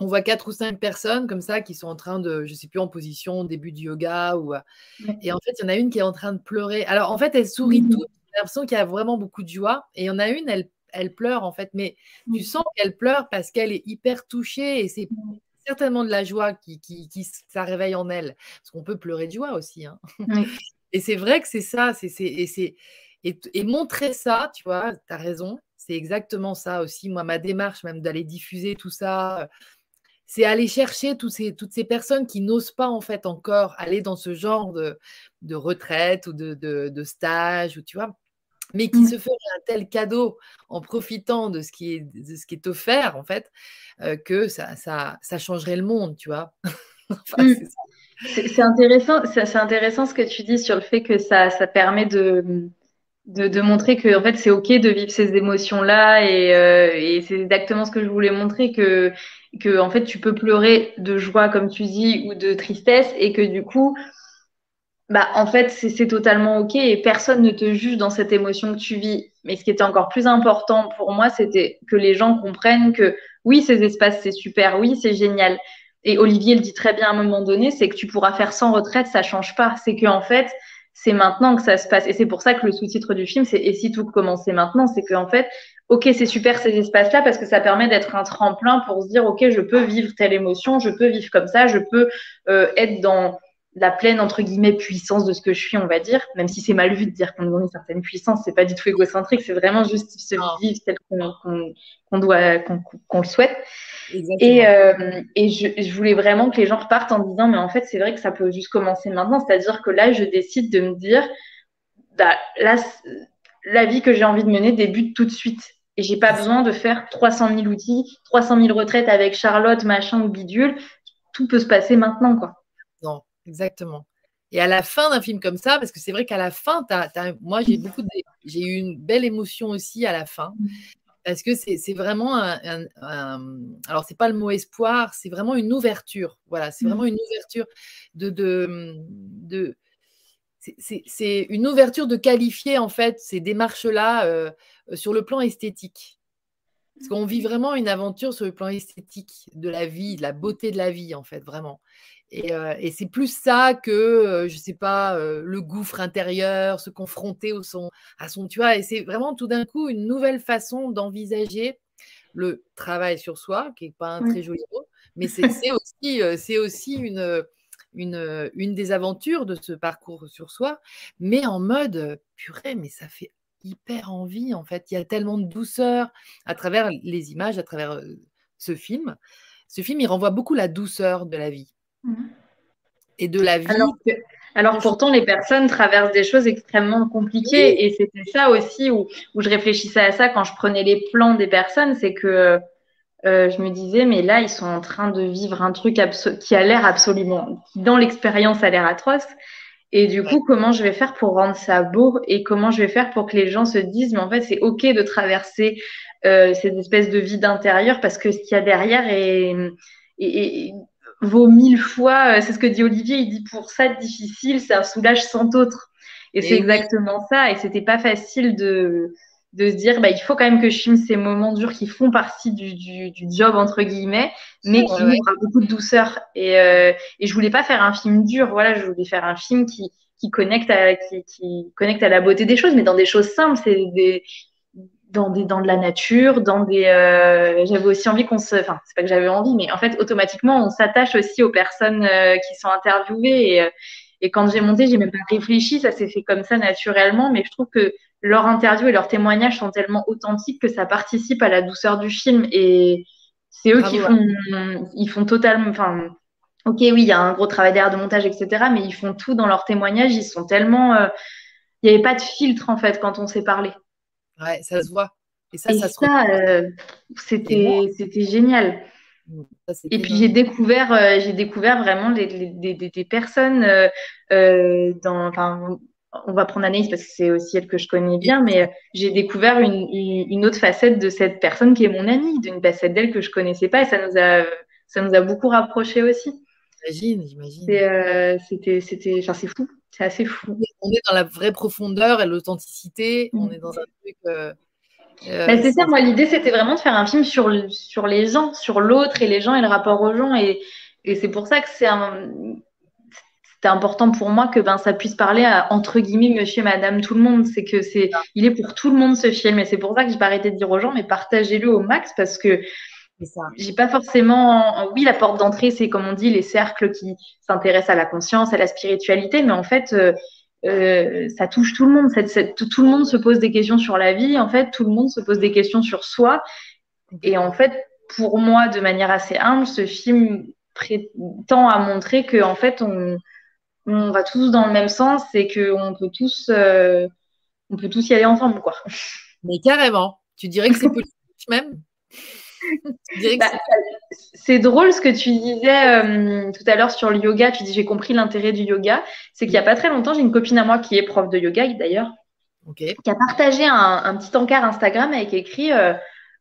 on voit quatre ou cinq personnes comme ça qui sont en train de, je sais plus, en position début du yoga. Ou, euh, Et en fait, il y en a une qui est en train de pleurer. Alors, en fait, elle sourit mmh. toutes. J'ai l'impression qu'il y a vraiment beaucoup de joie. Et il y en a une, elle, elle pleure, en fait. Mais tu mmh. sens qu'elle pleure parce qu'elle est hyper touchée. Et c'est mmh. certainement de la joie qui, qui, qui, ça réveille en elle. Parce qu'on peut pleurer de joie aussi. Hein. Et c'est vrai que c'est ça. C'est, et, et, et montrer ça, tu vois, tu as raison. C'est exactement ça aussi. Moi, ma démarche, même d'aller diffuser tout ça c'est aller chercher toutes ces, toutes ces personnes qui n'osent pas en fait encore aller dans ce genre de, de retraite ou de, de, stage, ou, tu vois, mais qui mmh. se feraient un tel cadeau en profitant de ce qui est, de ce qui est offert en fait, euh, que ça, ça, ça, changerait le monde, tu vois. Mmh. c'est intéressant, c'est intéressant ce que tu dis sur le fait que ça, ça permet de, de, de, montrer que en fait c'est ok de vivre ces émotions là et, euh, et c'est exactement ce que je voulais montrer que que en fait tu peux pleurer de joie comme tu dis ou de tristesse et que du coup bah en fait c'est totalement ok et personne ne te juge dans cette émotion que tu vis. Mais ce qui était encore plus important pour moi c'était que les gens comprennent que oui ces espaces c'est super oui c'est génial. Et Olivier le dit très bien à un moment donné c'est que tu pourras faire sans retraite ça change pas. C'est que en fait c'est maintenant que ça se passe. Et c'est pour ça que le sous-titre du film, c'est Et si tout commençait maintenant? C'est qu'en fait, ok, c'est super ces espaces-là parce que ça permet d'être un tremplin pour se dire, ok, je peux vivre telle émotion, je peux vivre comme ça, je peux euh, être dans la pleine entre guillemets puissance de ce que je suis, on va dire, même si c'est mal vu de dire qu'on a une certaine puissance, c'est pas du tout égocentrique, c'est vraiment juste se vivre tel qu'on doit, qu'on le souhaite. Et, euh, et je, je, voulais vraiment que les gens repartent en disant, mais en fait, c'est vrai que ça peut juste commencer maintenant, c'est-à-dire que là, je décide de me dire, bah, là, la vie que j'ai envie de mener débute tout de suite. Et j'ai pas besoin de faire 300 000 outils, 300 000 retraites avec Charlotte, machin ou bidule. Tout peut se passer maintenant, quoi. Exactement. Et à la fin d'un film comme ça, parce que c'est vrai qu'à la fin, moi j'ai beaucoup, j'ai eu une belle émotion aussi à la fin, parce que c'est vraiment un, un, alors c'est pas le mot espoir, c'est vraiment une ouverture. Voilà, c'est vraiment une ouverture de, de, de c'est une ouverture de qualifier en fait ces démarches-là euh, sur le plan esthétique. Parce qu'on vit vraiment une aventure sur le plan esthétique de la vie, de la beauté de la vie en fait, vraiment. Et, c'est plus ça que, je ne sais pas, le gouffre intérieur, se confronter au son, à son, tu vois. Et c'est vraiment tout d'un coup une nouvelle façon d'envisager le travail sur soi, qui n'est pas un très joli mot, mais c'est aussi, c'est aussi une, une, une des aventures de ce parcours sur soi, mais en mode purée, mais ça fait hyper envie en fait. Il y a tellement de douceur à travers les images, à travers ce film. Ce film, il renvoie beaucoup la douceur de la vie. Et de la vie. Alors, pourtant, les personnes traversent des choses extrêmement compliquées. Et c'était ça aussi où, où, je réfléchissais à ça quand je prenais les plans des personnes. C'est que euh, je me disais, mais là, ils sont en train de vivre un truc qui a l'air absolument, qui dans l'expérience a l'air atroce. Et du coup, comment je vais faire pour rendre ça beau? Et comment je vais faire pour que les gens se disent, mais en fait, c'est OK de traverser euh, cette espèce de vide intérieur parce que ce qu'il y a derrière est, vaut mille fois, euh, c'est ce que dit Olivier, il dit pour ça difficile, c'est un soulage sans autre. Et, c'est exactement ça. Et c'était pas facile de, de se dire bah, il faut quand même que je filme ces moments durs qui font partie du, du, du job entre guillemets mais qui ouais. beaucoup de douceur et, euh, et je voulais pas faire un film dur voilà je voulais faire un film qui qui connecte à qui, qui connecte à la beauté des choses mais dans des choses simples c'est des dans des dans de la nature dans des euh, j'avais aussi envie qu'on se enfin c'est pas que j'avais envie mais en fait automatiquement on s'attache aussi aux personnes euh, qui sont interviewées et et quand j'ai monté, j'ai même pas réfléchi, ça s'est fait comme ça naturellement, mais je trouve que leurs interviews et leurs témoignages sont tellement authentiques que ça participe à la douceur du film et c'est eux qui font, ils font totalement, enfin, ok, oui, il y a un gros travail derrière de montage, etc., mais ils font tout dans leurs témoignages, ils sont tellement, euh, il n'y avait pas de filtre en fait quand on s'est parlé. Ouais, ça se voit. Et ça, ça, euh, c'était, c'était génial. Mmh, et puis j'ai découvert, euh, j'ai découvert vraiment des, personnes dans, enfin, on va prendre Anaïs parce que c'est aussi elle que je connais bien, mais j'ai découvert une, autre facette de cette personne qui est mon amie, d'une facette d'elle que je connaissais pas et ça nous a, ça nous a beaucoup rapprochés aussi. J'imagine, j'imagine. Euh, c'était, c'était, enfin, c'est fou, c'est assez fou. On est dans la vraie profondeur et l'authenticité. On est dans un truc. Euh, euh, bah, c'est ça, moi l'idée c'était vraiment de faire un film sur, sur les gens, sur l'autre et les gens et le rapport aux gens. Et, et c'est pour ça que c'est un, c'était important pour moi que ben ça puisse parler à entre guillemets monsieur madame tout le monde c'est que c'est il est pour tout le monde ce film et c'est pour ça que j'ai pas arrêté de dire aux gens mais partagez-le au max parce que j'ai pas forcément oui la porte d'entrée c'est comme on dit les cercles qui s'intéressent à la conscience à la spiritualité mais en fait euh, euh, ça touche tout le monde tout le monde se pose des questions sur la vie en fait tout le monde se pose des questions sur soi et en fait pour moi de manière assez humble ce film prétend à montrer que en fait on on va tous dans le même sens et qu'on peut tous, euh, on peut tous y aller ensemble, quoi. Mais carrément. Tu dirais que c'est politique même? Bah, c'est drôle ce que tu disais euh, tout à l'heure sur le yoga. Tu dis j'ai compris l'intérêt du yoga. C'est qu'il n'y a pas très longtemps, j'ai une copine à moi qui est prof de yoga d'ailleurs, qui a partagé un, petit encart Instagram avec écrit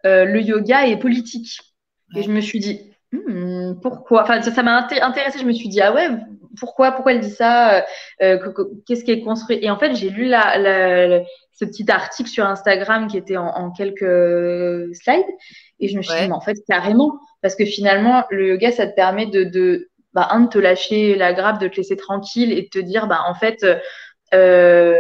euh, le yoga est politique. Et je me suis dit hmm, pourquoi? Enfin, ça m'a intéressé. Je me suis dit ah ouais, pourquoi, pourquoi elle dit ça, euh, euh, qu'est-ce qui est construit? Et en fait, j'ai lu la, ce petit article sur Instagram qui était en, quelques slides, et je me suis dit, mais en fait, carrément, parce que finalement, le yoga, ça te permet de, de, bah, un, de te lâcher la grappe, de te laisser tranquille et de te dire, bah, en fait, euh,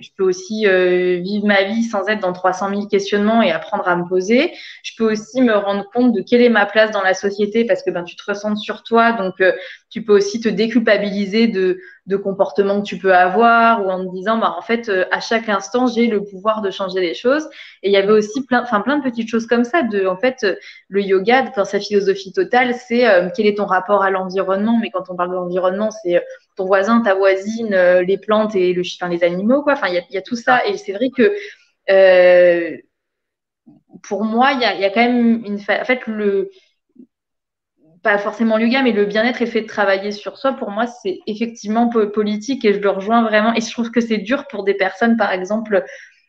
je peux aussi euh, vivre ma vie sans être dans 300 000 questionnements et apprendre à me poser. Je peux aussi me rendre compte de quelle est ma place dans la société parce que ben, tu te ressens sur toi. Donc, euh, tu peux aussi te déculpabiliser de, de comportements que tu peux avoir ou en te disant, bah, en fait, euh, à chaque instant, j'ai le pouvoir de changer les choses. Et il y avait aussi plein, enfin, plein de petites choses comme ça. De, en fait, le yoga, dans sa philosophie totale, c'est quel est ton rapport à l'environnement? Mais quand on parle de l'environnement, c'est ton voisin, ta voisine, les plantes et le, enfin, les animaux, quoi. Enfin, il y, a, tout ça. Et c'est vrai que euh, pour moi, il y a, quand même une. En fait, le. Pas forcément le yoga, mais le bien-être et le fait de travailler sur soi, pour moi, c'est effectivement politique et je le rejoins vraiment. Et je trouve que c'est dur pour des personnes, par exemple,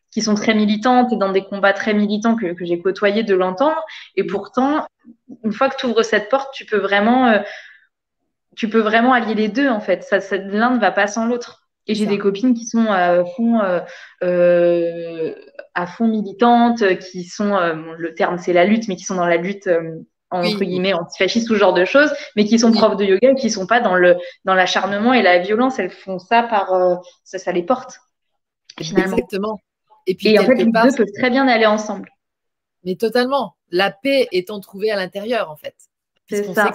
qui sont très militantes et dans des combats très militants que, que j'ai côtoyé de l'entendre. Et pourtant, une fois que tu ouvres cette porte, tu peux vraiment, euh, tu peux vraiment allier les deux en fait. Ça, ça L'un ne va pas sans l'autre. Et j'ai des copines qui sont à fond, euh, euh, à fond militantes, qui sont, le terme c'est la lutte, mais qui sont dans la lutte entre guillemets antifascistes ou ce genre de choses, mais qui sont profs de yoga et qui sont pas dans le dans l'acharnement et la violence. Elles font ça par euh, ça, ça les porte finalement. Exactement. Et puis en fait, les deux peuvent très bien aller ensemble. Mais totalement. La paix étant trouvée à l'intérieur, en fait. C'est ça.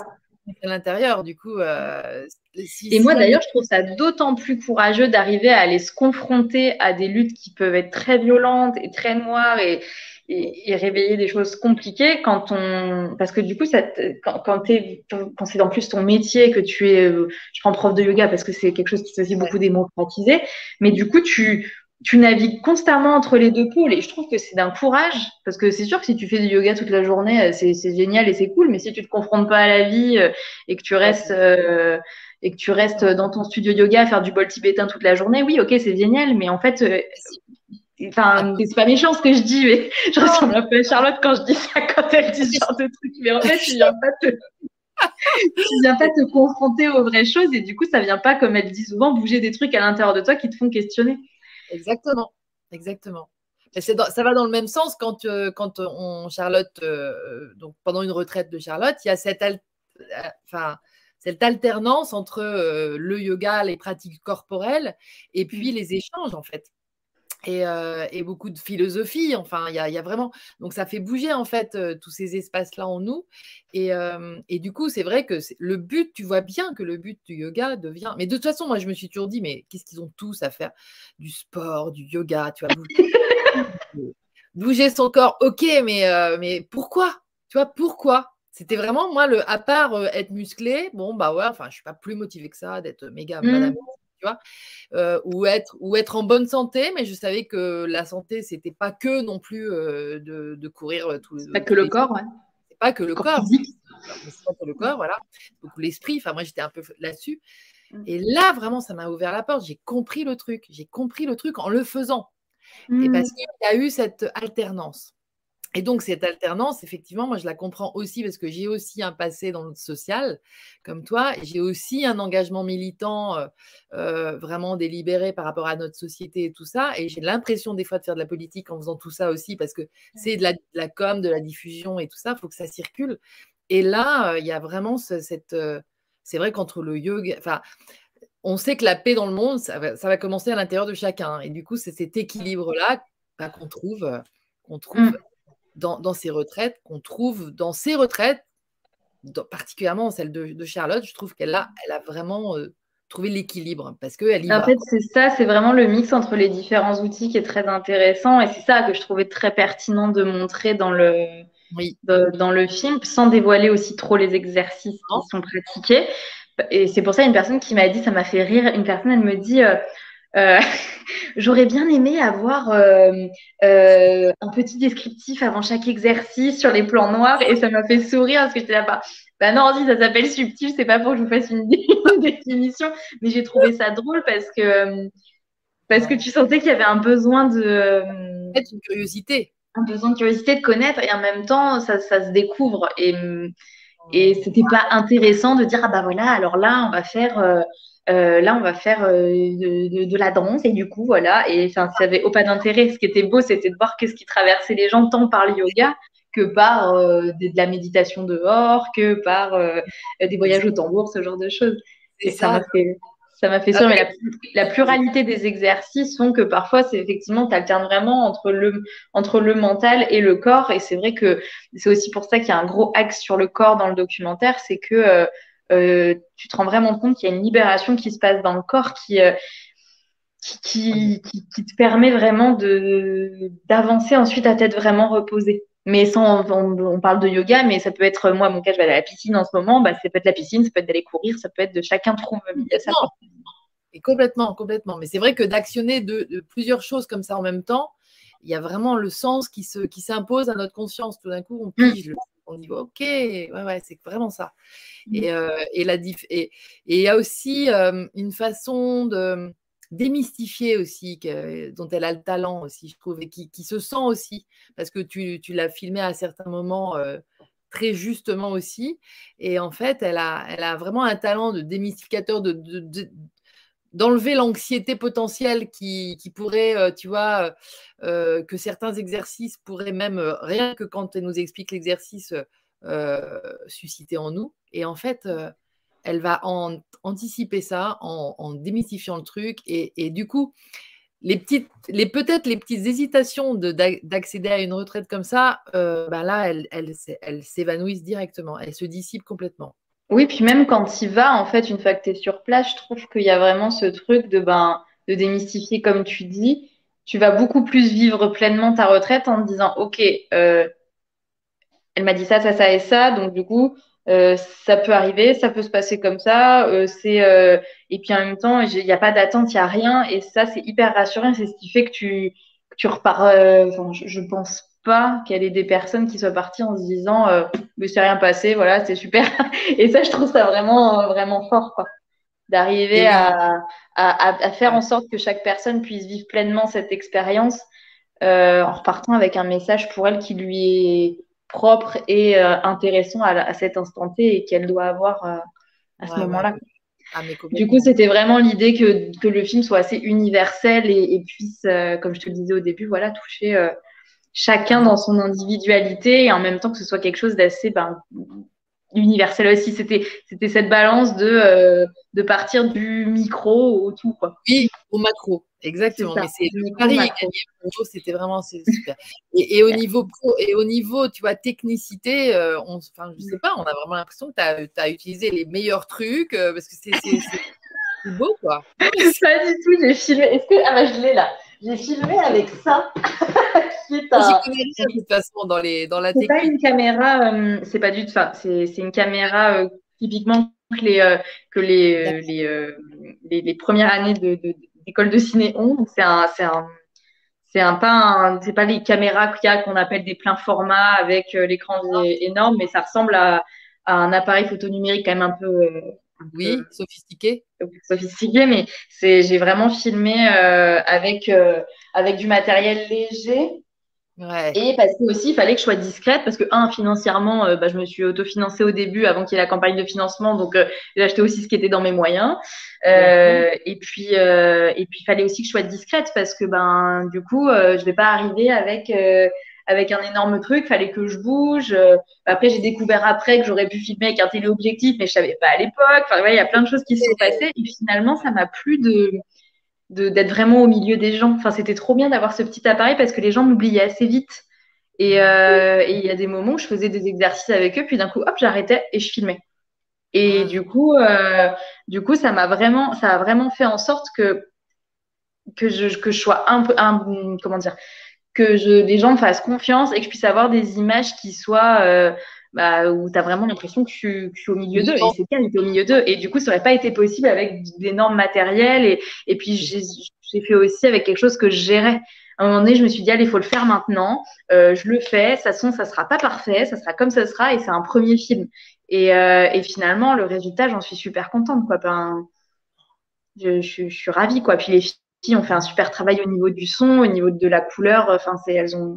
À l'intérieur, du coup. Euh, et moi, d'ailleurs, je trouve ça d'autant plus courageux d'arriver à aller se confronter à des luttes qui peuvent être très violentes et très noires et, et, réveiller des choses compliquées quand on parce que du coup ça quand quand, quand c'est en plus ton métier que tu es euh, je prends prof de yoga parce que c'est quelque chose qui se aussi beaucoup démocratisé mais du coup tu tu navigues constamment entre les deux pôles et je trouve que c'est d'un courage parce que c'est sûr que si tu fais du yoga toute la journée euh, c'est génial et c'est cool mais si tu te confrontes pas à la vie euh, et que tu restes et que tu restes dans ton studio yoga à faire du bol tibétain toute la journée oui ok c'est génial mais en fait Enfin, c'est pas méchant ce que je dis, mais je ressemble un peu à Charlotte quand je dis ça, quand elle dit ce genre de trucs. Mais en fait, tu viens pas te, viens pas te confronter aux vraies choses et du coup, ça vient pas, comme elle dit souvent, bouger des trucs à l'intérieur de toi qui te font questionner. Exactement, exactement. ça va dans le même sens quand, euh, quand on, Charlotte, euh, donc pendant une retraite de Charlotte, il y a cette, enfin, cette alternance entre euh, le yoga, les pratiques corporelles et puis mm. les échanges en fait. Euh, et, beaucoup de philosophie. Enfin, il y, a vraiment. Donc, ça fait bouger en fait euh, tous ces espaces-là en nous. Et, euh, et du coup, c'est vrai que le but, tu vois bien que le but du yoga devient. Mais de toute façon, moi, je me suis toujours dit, mais qu'est-ce qu'ils ont tous à faire? Du sport, du yoga, tu vois. bouger son corps, ok, mais, mais pourquoi? Tu vois, pourquoi? C'était vraiment, moi, le, à part être musclé, bon, bah ouais, enfin, je suis pas plus motivée que ça d'être méga mmh vois, euh, ou, être, ou être en bonne santé, mais je savais que la santé, c'était pas que non plus euh, de, courir euh, tout Pas que le corps, ouais. C'est pas que le corps. C'est pas que le corps, voilà. Donc l'esprit, enfin, moi, j'étais un peu là-dessus. Mmh. Et là, vraiment, ça m'a ouvert la porte. J'ai compris le truc. J'ai compris le truc en le faisant. Et mmh. parce qu'il y a eu cette alternance. Et donc, cette alternance, effectivement, moi, je la comprends aussi parce que j'ai aussi un passé dans le social, comme toi. J'ai aussi un engagement militant euh, euh, vraiment délibéré par rapport à notre société et tout ça. Et j'ai l'impression, des fois, de faire de la politique en faisant tout ça aussi parce que c'est de la, com, de la diffusion et tout ça. Il faut que ça circule. Et là, euh, il y a vraiment cette. c'est vrai qu'entre le yoga. Enfin, on sait que la paix dans le monde, ça va, commencer à l'intérieur de chacun. Et du coup, c'est cet équilibre-là bah, qu'on trouve. qu'on trouve mmh dans, ces retraites, qu'on trouve dans ces retraites, particulièrement celle de, Charlotte, je trouve qu'elle a, elle a vraiment euh, trouvé l'équilibre parce qu'elle y En fait, c'est ça, c'est vraiment le mix entre les différents outils qui est très intéressant et c'est ça que je trouvais très pertinent de montrer dans le, dans le film, sans dévoiler aussi trop les exercices qui sont pratiqués. Et c'est pour ça une personne qui m'a dit, ça m'a fait rire, une personne, elle me dit, euh, euh, j'aurais bien aimé avoir euh, euh, un petit descriptif avant chaque exercice sur les plans noirs et ça m'a fait sourire parce que j'étais là bas bah non, si ça s'appelle subtil, c'est pas pour que je vous fasse une, définition, mais j'ai trouvé ça drôle parce que parce que tu sentais qu'il y avait un besoin de une curiosité, un besoin de curiosité de connaître et en même temps ça, ça se découvre et et c'était pas intéressant de dire ah bah voilà alors là on va faire euh, là, on va faire euh, de, la danse et du coup, voilà. Et ça n'avait aucun intérêt. Ce qui était beau, c'était de voir qu'est-ce qui traversait les gens tant par le yoga que par euh, de, la méditation dehors, que par des voyages au tambour, ce genre de choses. Et ça m'a fait, ça m'a fait Mais la, pluralité des exercices font que parfois, c'est effectivement, tu alternes vraiment entre le, entre le mental et le corps. Et c'est vrai que c'est aussi pour ça qu'il y a un gros axe sur le corps dans le documentaire, c'est que euh, tu te rends vraiment compte qu'il y a une libération qui se passe dans le corps qui, euh, qui, qui, te permet vraiment d'avancer ensuite à tête vraiment reposée. Mais sans, on, parle de yoga, mais ça peut être, moi, mon cas, je vais aller à la piscine en ce moment, bah, ça peut être la piscine, ça peut être d'aller courir, ça peut être de chacun trouve sa Et complètement, complètement. Mais c'est vrai que d'actionner de, plusieurs choses comme ça en même temps, il y a vraiment le sens qui se qui s'impose à notre conscience. Tout d'un coup, on mm. pige le on dit ok, ouais, ouais, c'est vraiment ça. Mmh. Et, euh, et, la et il y a aussi euh, une façon de démystifier aussi, dont elle a le talent aussi, je trouve, et qui, se sent aussi, parce que tu, l'as filmé à certains moments euh, très justement aussi. Et en fait, elle a, elle a vraiment un talent de démystificateur, de, d'enlever l'anxiété potentielle qui, pourrait, tu vois, que certains exercices pourraient même, rien que quand elle nous explique l'exercice, susciter en nous. Et en fait, elle va anticiper ça en, démystifiant le truc. Et, du coup, les petites, les, peut-être les petites hésitations d'accéder à une retraite comme ça, bah là, elles, elles s'évanouissent directement, elles se dissipent complètement. Oui, puis même quand il va, en fait, une fois que tu es sur place, je trouve qu'il y a vraiment ce truc de, ben, de démystifier, comme tu dis. Tu vas beaucoup plus vivre pleinement ta retraite en te disant, OK, euh, elle m'a dit ça, ça, ça et ça, donc du coup, euh, ça peut arriver, ça peut se passer comme ça. Euh, c'est et puis en même temps, il n'y a pas d'attente, il n'y a rien, et ça, c'est hyper rassurant. C'est ce qui fait que tu, repars. je pense pas qu'il y ait des personnes qui soient parties en se disant euh, mais c'est rien passé, voilà, c'est super. Et ça, je trouve ça vraiment, vraiment fort, quoi. D'arriver à, à, à, faire en sorte que chaque personne puisse vivre pleinement cette expérience euh, en repartant avec un message pour elle qui lui est propre et euh, intéressant à, à, cet instant T et qu'elle doit avoir euh, à ce moment-là. Ah, du coup, c'était vraiment l'idée que, que, le film soit assez universel et, et puisse, euh, comme je te le disais au début, voilà, toucher chacun dans son individualité et en même temps que ce soit quelque chose d'assez ben, universel aussi. C'était c'était cette balance de euh, de partir du micro au tout quoi. Oui, au macro. Exactement, mais c'est le pari c'était vraiment super. Et, et, au niveau pro, et au niveau, tu vois, technicité, euh, on, enfin, je sais pas, on a vraiment l'impression que tu as, utilisé les meilleurs trucs euh, parce que c'est beau, quoi. pas du tout, j'ai filmé. Est-ce que ah bah je l'ai là. J'ai filmé avec ça. qui est un... de toute façon dans, les, dans la technique. C'est pas une caméra, euh, c'est pas du tout ça. C'est, c'est une caméra euh, typiquement que les, euh, que les, les, les, premières années de, de, d'école de ciné ont. c'est un, c'est un, c'est un pas c'est pas les caméras qu'il y a qu'on appelle des pleins formats avec l'écran énorme, mais ça ressemble à, à, un appareil photo numérique quand même un peu oui, sophistiqué. Sophistiqué, mais c'est, j'ai vraiment filmé euh, avec, euh, avec du matériel léger. Et parce que aussi, il fallait que je sois discrète, parce que, un, financièrement, euh, bah, je me suis autofinancée au début avant qu'il y ait la campagne de financement, donc j'ai acheté aussi ce qui était dans mes moyens. Et puis, et puis, il fallait aussi que je sois discrète, parce que, ben, du coup, je vais pas arriver avec avec un énorme truc, fallait que je bouge. Euh, après, j'ai découvert après que j'aurais pu filmer avec un téléobjectif, mais je savais pas à l'époque. Enfin, il y a plein de choses qui se sont passées. Et finalement, ça m'a plu de d'être vraiment au milieu des gens. Enfin, c'était trop bien d'avoir ce petit appareil parce que les gens m'oubliaient assez vite. Euh, et il y a des moments où je faisais des exercices avec eux, puis d'un coup, hop, j'arrêtais et je filmais. Et du coup, euh, du coup, ça m'a vraiment, ça a vraiment fait en sorte que que je, que je sois un peu, un, comment dire, que je, les gens me fassent confiance et que je puisse avoir des images qui soient euh, bah, où tu as vraiment l'impression que je, suis, je suis au milieu d'eux. Et c'est bien, au milieu d'eux. Et du coup, ça n'aurait pas été possible avec d'énormes matériels. Et, et puis, j'ai fait aussi avec quelque chose que je gérais. À un moment donné, je me suis dit, allez, il faut le faire maintenant. Euh, je le fais. Ça toute ça sera pas parfait. Ça sera comme ça sera. Et c'est un premier film. Et, euh, et finalement, le résultat, j'en suis super contente. Quoi. Ben, je, je, je, suis ravie. Quoi. Puis les ont fait un super travail au niveau du son, au niveau de la couleur. Enfin, c'est elles ont,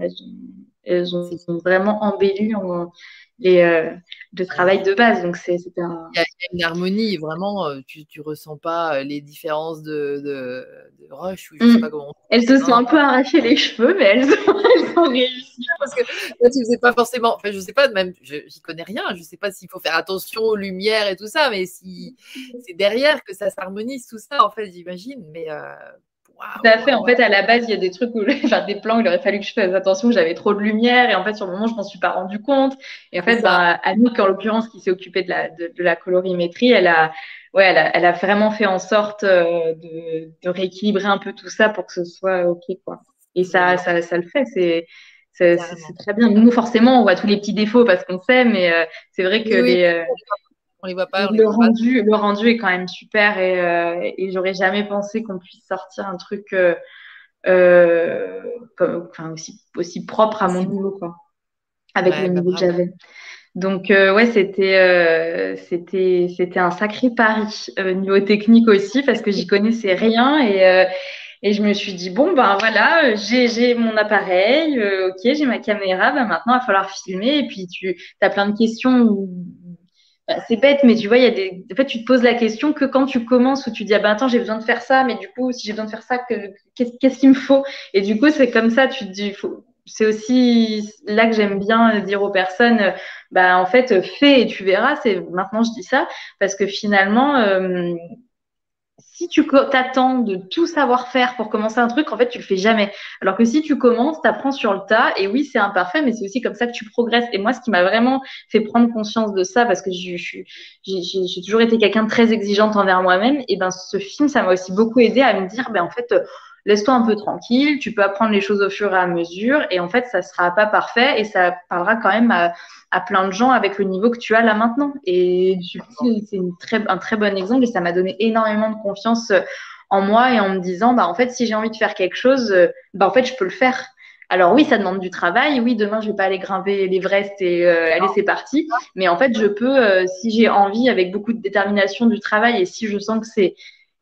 elles ont, vraiment embelli les, euh, de travail de base. Donc, c'est un... Il y a une harmonie, vraiment, euh, tu ne ressens pas euh, les différences de, de, rush ou je sais mm. pas comment. Elles se sont un peu arrachées les cheveux, mais elles ont, elles ont réussi. Parce que là, tu faisais pas forcément, enfin, je sais pas, même, je n'y connais rien, je sais pas s'il faut faire attention aux lumières et tout ça, mais si c'est derrière que ça s'harmonise, tout ça, en fait, j'imagine. Mais tout à fait. En fait, à la base, il y a des trucs où, enfin, des plans où il aurait fallu que je fasse attention, que j'avais trop de lumière. Et en fait, sur le moment, je m'en suis pas rendu compte. Et en fait, bah, Annick, en l'occurrence, qui s'est occupée de la, de, la colorimétrie, elle a, ouais, elle a, elle a, vraiment fait en sorte euh, de, de, rééquilibrer un peu tout ça pour que ce soit OK, quoi. Et ça, ça, ça, le fait. C'est, c'est, très bien. Nous, forcément, on voit tous les petits défauts parce qu'on sait, mais euh, c'est vrai que les, euh, le, rendu, le rendu est quand même super et, euh, et j'aurais jamais pensé qu'on puisse sortir un truc euh, euh enfin, aussi, aussi propre à mon niveau, quoi, avec le niveau que j'avais. Donc ouais, c'était c'était c'était un sacré pari niveau technique aussi parce que j'y connaissais rien et et je me suis dit bon ben voilà, j'ai j'ai mon appareil, ok, j'ai ma caméra, ben maintenant il va falloir filmer et puis tu as plein de questions bah, c'est bête, mais tu vois, il y a des. En fait, tu te poses la question que quand tu commences où tu dis ah ben attends, j'ai besoin de faire ça, mais du coup, si j'ai besoin de faire ça, qu'est-ce qu'il me faut? Et du coup, c'est comme ça, tu te dis, faut... c'est aussi là que j'aime bien dire aux personnes, bah en fait, fais et tu verras. C'est maintenant je dis ça parce que finalement, euh, si tu t'attends de tout savoir faire pour commencer un truc, en fait, tu le fais jamais. Alors que si tu commences, tu apprends sur le tas. Et oui, c'est imparfait, mais c'est aussi comme ça que tu progresses. Et moi, ce qui m'a vraiment fait prendre conscience de ça, parce que j'ai toujours été quelqu'un de très exigeante envers moi-même, et ben ce film, ça m'a aussi beaucoup aidé à me dire, ben en fait, laisse-toi un peu tranquille, tu peux apprendre les choses au fur et à mesure, et en fait, ça sera pas parfait, et ça parlera quand même à, plein de gens avec le niveau que tu as là maintenant. Et c'est un très bon exemple, et ça m'a donné énormément de confiance en moi et en me disant, bah en fait, si j'ai envie de faire quelque chose, bah en fait, je peux le faire. Alors oui, ça demande du travail. Oui, demain, je vais pas aller grimper l'Everest et euh, allez, c'est parti. Mais en fait, je peux, euh, si j'ai envie, avec beaucoup de détermination du travail, et si je sens que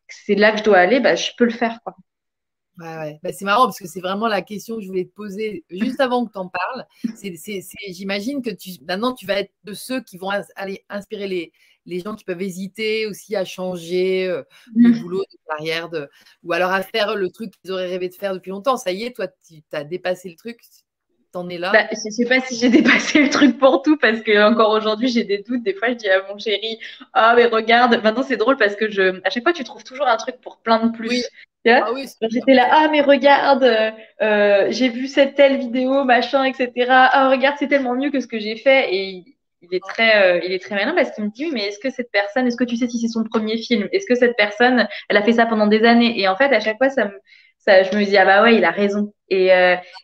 c'est là que je dois aller, bah, je peux le faire. Ouais, bah, c'est marrant parce que c'est vraiment la question que je voulais te poser juste avant que tu en parles. J'imagine que tu, maintenant, tu vas être de ceux qui vont aller inspirer les, les gens qui peuvent hésiter aussi à changer euh, de mmh. boulot, de carrière, de, ou alors à faire le truc qu'ils auraient rêvé de faire depuis longtemps. Ça y est, toi, tu as dépassé le truc, t'en es là? Bah, je ne sais pas si j'ai dépassé le truc pour tout parce que encore aujourd'hui, j'ai des doutes. Des fois, je dis à mon chéri, ah, mais regarde, maintenant c'est drôle parce que je, à chaque fois, tu trouves toujours un truc pour plein de plus. Ah J'étais là, ah mais regarde, euh, euh, j'ai vu cette telle vidéo, machin, etc. Ah regarde, c'est tellement mieux que ce que j'ai fait. Et il est très, euh, il est très malin parce qu'il me dit, oui, mais est-ce que cette personne, est-ce que tu sais si c'est son premier film? Est-ce que cette personne, elle a fait ça pendant des années? Et en fait, à chaque fois, ça me, je me dis, ah bah ouais, il a raison. Et,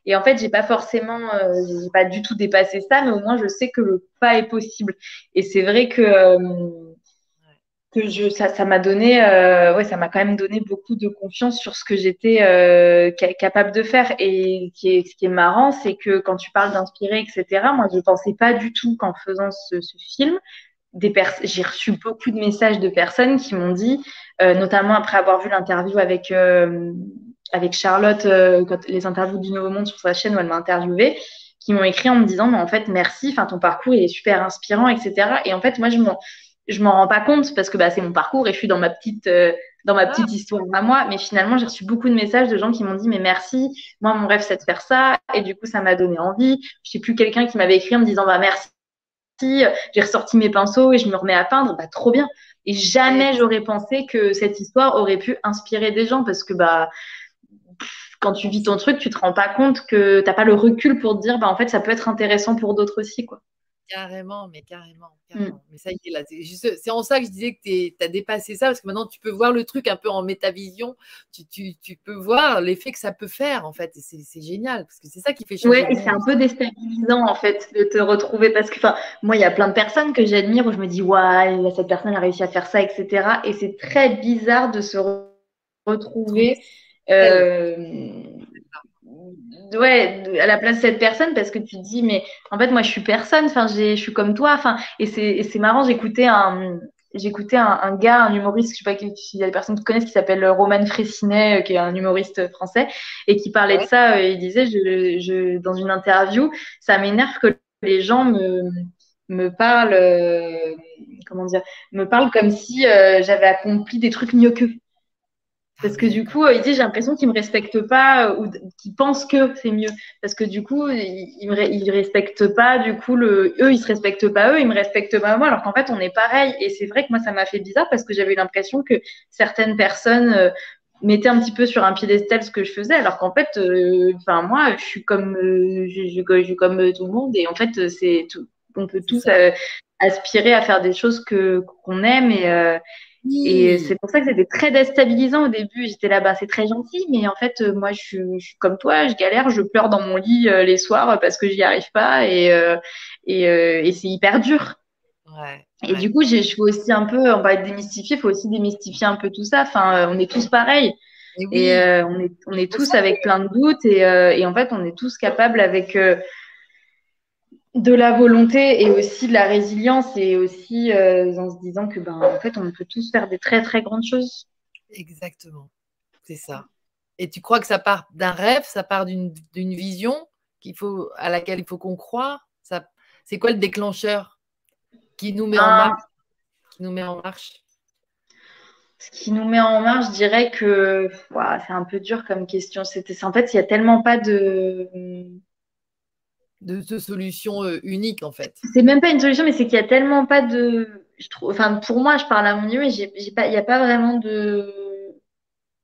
et en fait, j'ai pas forcément, j'ai pas du tout dépassé ça, mais au moins, je sais que le pas est possible. Et c'est vrai que que je, ça, ça m'a donné, euh, ouais, ça m'a quand même donné beaucoup de confiance sur ce que j'étais euh, capable de faire. Et qui est, ce qui est marrant, c'est que quand tu parles d'inspirer, etc., moi, je pensais pas du tout qu'en faisant ce, ce film, j'ai reçu beaucoup de messages de personnes qui m'ont dit, euh, notamment après avoir vu l'interview avec euh, avec Charlotte, euh, quand, les interviews du Nouveau Monde sur sa chaîne où elle m'a interviewé, qui m'ont écrit en me disant, mais en fait, merci, enfin, ton parcours il est super inspirant, etc. Et en fait, moi, je m'en je m'en rends pas compte parce que bah, c'est mon parcours et je suis dans ma petite euh, dans ma petite histoire à moi. Mais finalement, j'ai reçu beaucoup de messages de gens qui m'ont dit mais merci, moi mon rêve c'est de faire ça et du coup ça m'a donné envie. Je sais plus quelqu'un qui m'avait écrit en me disant bah merci, j'ai ressorti mes pinceaux et je me remets à peindre, bah trop bien. Et jamais j'aurais pensé que cette histoire aurait pu inspirer des gens parce que bah quand tu vis ton truc, tu te rends pas compte que t'as pas le recul pour te dire bah en fait ça peut être intéressant pour d'autres aussi quoi. Carrément, mais carrément. Carrément. Mais ça y est, là, c'est en ça que je disais que tu as dépassé ça, parce que maintenant, tu peux voir le truc un peu en métavision. Tu, tu, tu peux voir l'effet que ça peut faire, en fait. Et c'est génial, parce que c'est ça qui fait changer. Oui, et c'est un peu déstabilisant, en fait, de te retrouver, parce que, moi, il y a plein de personnes que j'admire où je me dis, ouais, cette personne a réussi à faire ça, etc. Et c'est très bizarre de se retrouver. Euh, ouais, à la place de cette personne parce que tu te dis, mais en fait, moi, je suis personne, enfin, je suis comme toi, enfin, et c'est marrant, j'écoutais un, j'écoutais un, un, gars, un humoriste, je sais pas s'il y a des personnes qui connaissent, qui s'appelle Roman Fressinet, euh, qui est un humoriste français, et qui parlait de ça, euh, il disait, je, je, dans une interview, ça m'énerve que les gens me, me parlent, euh, comment dire, me parlent comme si j'avais accompli des trucs mieux qu'eux. Parce que du coup, il dit j'ai l'impression qu'ils me respectent pas ou qu'ils pensent que c'est mieux. Parce que du coup, ils, ils, respectent pas. Du coup, le, eux, ils se respectent pas eux, ils me respectent pas moi. Alors qu'en fait, on est pareil. Et c'est vrai que moi, ça m'a fait bizarre parce que j'avais l'impression que certaines personnes euh, mettaient un petit peu sur un piédestal ce que je faisais, alors qu'en fait, euh, enfin moi, je suis comme, euh, je, je, suis comme tout le monde. Et en fait, c'est tout. On peut tous aspirer à faire des choses que qu'on aime et et c'est pour ça que c'était très déstabilisant au début. J'étais là, bas c'est très gentil, mais en fait, euh, moi, je suis, je suis, comme toi, je galère, je pleure dans mon lit euh, les soirs parce que j'y arrive pas et, euh, et, et c'est hyper dur. Ouais, et du coup, je faut aussi un peu, on va être démystifié, il faut aussi démystifier un peu tout ça. Enfin, on est tous pareils. Et, on, est, on est tous avec plein de doutes et, et en fait, on est tous capables avec de la volonté et aussi de la résilience et aussi euh, en se disant que ben en fait on peut tous faire des très très grandes choses. Exactement, c'est ça. Et tu crois que ça part d'un rêve, ça part d'une vision qu'il faut à laquelle il faut qu'on croit? Ça, c'est quoi le déclencheur qui nous met en ah. marche Qui nous met en marche? Ce qui nous met en marche, je dirais que c'est un peu dur comme question. C'était en fait il y a tellement pas de de, de solution unique en fait. C'est même pas une solution, mais c'est qu'il y a tellement pas de. Je trouve, enfin, pour moi, je parle à mon niveau, mais il n'y a pas vraiment de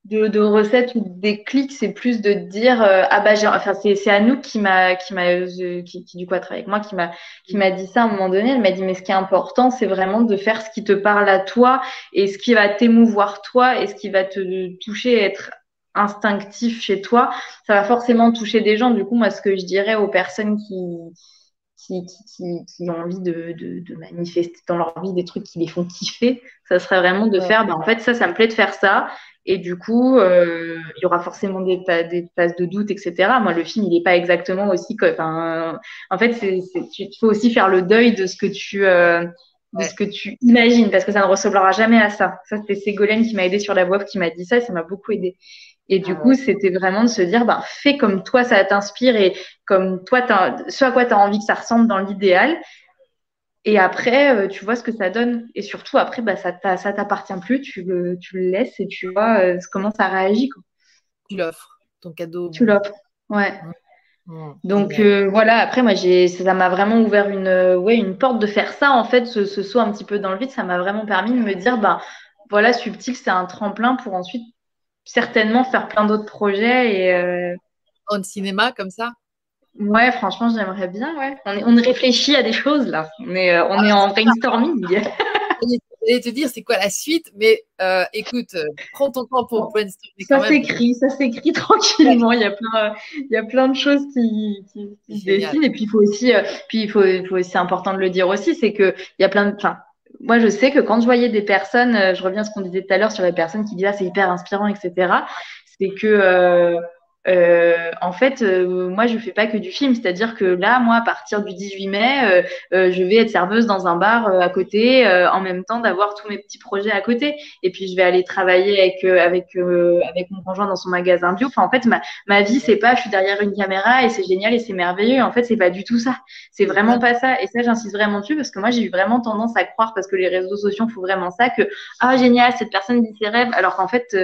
de, de recettes ou des clics, c'est plus de dire euh, ah bah enfin c'est c'est Anouk qui m'a qui m'a euh, qui, qui, du coup a travaillé avec moi qui m'a qui m'a dit ça à un moment donné, elle m'a dit mais ce qui est important, c'est vraiment de faire ce qui te parle à toi et ce qui va t'émouvoir toi et ce qui va te toucher être instinctif chez toi, ça va forcément toucher des gens. Du coup, moi ce que je dirais aux personnes qui qui, qui, qui, ont envie de, de, de, manifester dans leur vie des trucs qui les font kiffer, ça serait vraiment de faire, bah, en fait, ça, ça me plaît de faire ça. Et du coup, euh, il y aura forcément des, des phases de doute, etc. Moi, le film, il n'est pas exactement aussi. Enfin, en fait, il faut aussi faire le deuil de ce que tu, euh, de ce que tu imagines, parce que ça ne ressemblera jamais à ça. Ça, c'était Ségolène qui m'a aidé sur la voix, qui m'a dit ça, et ça m'a beaucoup aidé. Et du ah coup, c'était vraiment de se dire, bah, fais comme toi, ça t'inspire et comme toi, ce à quoi tu as envie que ça ressemble dans l'idéal. Et après, euh, tu vois ce que ça donne. Et surtout, après, bah, ça ça t'appartient plus. Tu le, tu le laisses et tu vois euh, comment ça réagit. Quoi. Tu l'offres, ton cadeau. Tu l'offres, ouais. Mmh. Mmh. Donc euh, voilà, après moi j'ai ça m'a vraiment ouvert une ouais une porte de faire ça en fait ce, ce saut un petit peu dans le vide, ça m'a vraiment permis de me dire bah voilà subtil c'est un tremplin pour ensuite certainement faire plein d'autres projets et en cinéma comme ça? Ouais, franchement, j'aimerais bien. Ouais. On, on, réfléchit à des choses là. On est, euh, on est en brainstorming. J'allais te dire c'est quoi la suite, mais euh, écoute, euh, prends ton temps pour brainstormer. Ça s'écrit, ça s'écrit tranquillement. Il y a plein, il y a plein de choses qui, qui, qui se dessinent. Et puis il faut aussi, puis il faut, c'est important de le dire aussi, c'est que il y a plein de, enfin, moi je sais que quand je voyais des personnes, je reviens à ce qu'on disait tout à l'heure sur les personnes qui disent ah c'est hyper inspirant, etc. C'est que euh, en fait, euh, moi, je fais pas que du film. C'est-à-dire que là, moi, à partir du 18 mai, euh, euh, je vais être serveuse dans un bar à côté, en même temps d'avoir tous mes petits projets à côté. Et puis, je vais aller travailler avec avec avec mon conjoint dans son magasin bio. Enfin, en fait, ma ma vie, c'est pas, je suis derrière une caméra et c'est génial et c'est merveilleux. En fait, c'est pas du tout ça. C'est vraiment pas ça. Et ça, j'insiste vraiment dessus parce que moi, j'ai eu vraiment tendance à croire parce que les réseaux sociaux font vraiment ça que ah génial, cette personne dit ses rêves, alors qu'en fait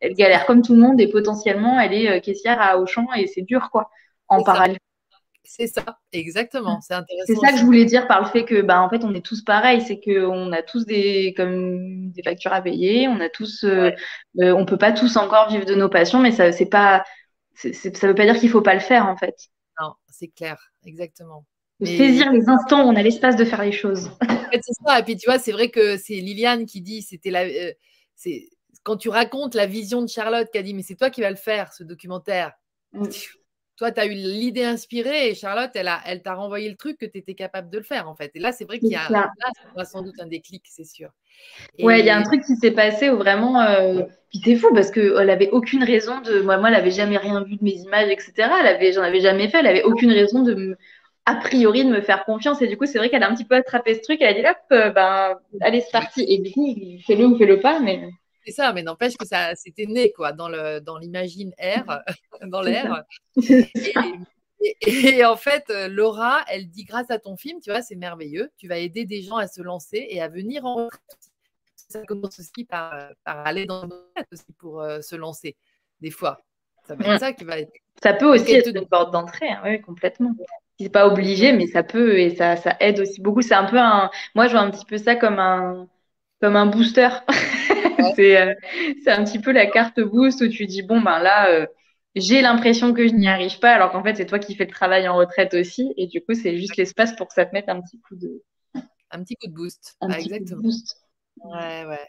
elle galère comme tout le monde et potentiellement elle est euh, caissière à Auchan et c'est dur quoi en parallèle. C'est ça, exactement. C'est intéressant. C'est ça que je voulais dire par le fait que, bah, en fait, on est tous pareils. C'est qu'on a tous des, comme, des factures à payer. On a tous, euh, euh, on peut pas tous encore vivre de nos passions, mais ça, c'est pas, ça veut pas dire qu'il faut pas le faire, en fait. Non, c'est clair, exactement. Saisir les instants où on a l'espace de faire les choses. En fait, c'est ça. Et puis, tu vois, c'est vrai que c'est Liliane qui dit, c'était la, c'est, quand tu racontes la vision de Charlotte qui a dit mais c'est toi qui vas le faire ce documentaire. Mm. Toi, tu as eu l'idée inspirée et Charlotte, elle, a, elle t'a renvoyé le truc que tu étais capable de le faire en fait. Et là, c'est vrai qu'il y a là, sans doute un déclic, c'est sûr. Ouais, il y a un truc qui s'est passé où vraiment. Euh... Puis c'est fou parce qu'elle n'avait aucune raison de. Moi, moi elle n'avait jamais rien vu de mes images, etc. Elle avait, j'en avais jamais fait. Elle avait aucune raison de a priori de me faire confiance. Et du coup, c'est vrai qu'elle a un petit peu attrapé ce truc. Elle a dit hop, euh, ben, allez, c'est parti. Et du coup, fais-le ou fais-le pas. Mais c'est ça, mais n'empêche que ça c'était né quoi dans le dans l'imagine air, dans l'air. Et, en fait, euh, Laura, elle dit grâce à ton film, tu vois, c'est merveilleux, tu vas aider des gens à se lancer et à venir en retraite. Ça commence aussi par, par aller dans le aussi pour euh, se lancer, des fois. Ça va être mm. ça qui va être. Ça peut aussi être une porte d'entrée, hein, oui, complètement. C'est pas obligé, mais ça peut et ça, ça aide aussi beaucoup. C'est un peu un. Moi, je vois un petit peu ça comme un comme un booster. Euh, c'est un petit peu la carte boost où tu dis bon ben là euh, j'ai l'impression que je n'y arrive pas alors qu'en fait c'est toi qui fais le travail en retraite aussi et du coup c'est juste l'espace pour que ça te mette un petit coup de un petit coup de boost. exactement. Ouais ouais.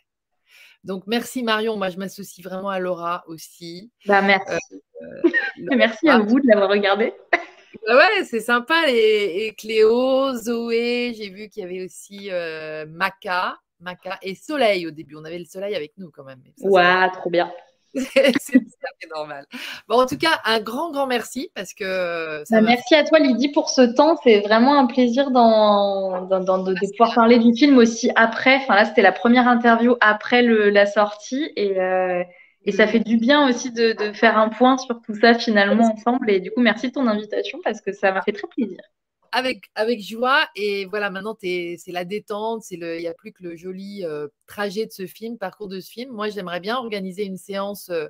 Donc merci Marion, moi je m'associe vraiment à Laura aussi. Bah merci. Euh, merci à vous de l'avoir regardé. Bah ouais, c'est sympa. Et, Cléo, Zoé, j'ai vu qu'il y avait aussi Maca. Maca et Soleil au début. On avait le Soleil avec nous quand même. ouais, trop bien. c'est normal. Bon, en tout cas, un grand, grand merci parce que. Bah, merci à toi, Lydie, pour ce temps. C'est vraiment un plaisir dans, de, pouvoir parler du film aussi après. Enfin, là, c'était la première interview après la sortie et, euh, et ça fait du bien aussi de, de, faire un point sur tout ça finalement ensemble. Et du coup, merci de ton invitation parce que ça m'a fait très plaisir avec, avec joie. Et voilà, maintenant, c'est la détente. Il n'y a plus que le joli euh, trajet de ce film, parcours de ce film. Moi, j'aimerais bien organiser une séance euh,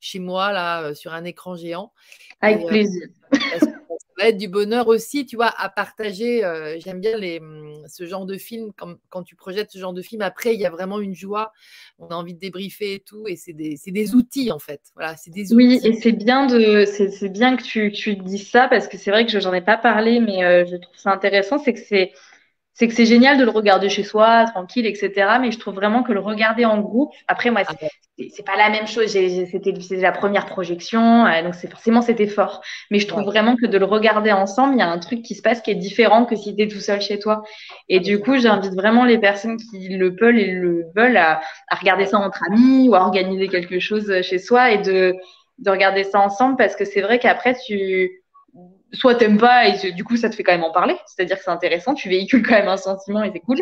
chez moi, là, euh, sur un écran géant. Avec plaisir. Va être du bonheur aussi, tu vois, à partager. Euh, j'aime bien les, hum, ce genre de film, quand, quand, tu projettes ce genre de film, après, il y a vraiment une joie, on a envie de débriefer et tout, et c'est des, des, outils, en fait. Voilà, c'est des outils. Oui, et c'est bien, de, c'est, bien que tu, tu dises ça, parce que c'est vrai que je n'en ai pas parlé, mais euh, je trouve ça intéressant, c'est que c'est c'est que c'est génial de le regarder chez soi, tranquille, etc. Mais je trouve vraiment que le regarder en groupe, après moi, c'est ah pas la même chose. C'était la première projection, euh, donc c'est forcément c'était fort. Mais je trouve vraiment que de le regarder ensemble, il y a un truc qui se passe qui est différent que si tu es tout seul chez toi. Et du coup, j'invite vraiment les personnes qui le peuvent et le veulent à, à regarder ça entre amis ou à organiser quelque chose chez soi et de, de regarder ça ensemble parce que c'est vrai qu'après tu soit t'aimes pas et du coup ça te fait quand même en parler, c'est-à-dire que c'est intéressant, tu véhicules quand même un sentiment et c'est cool.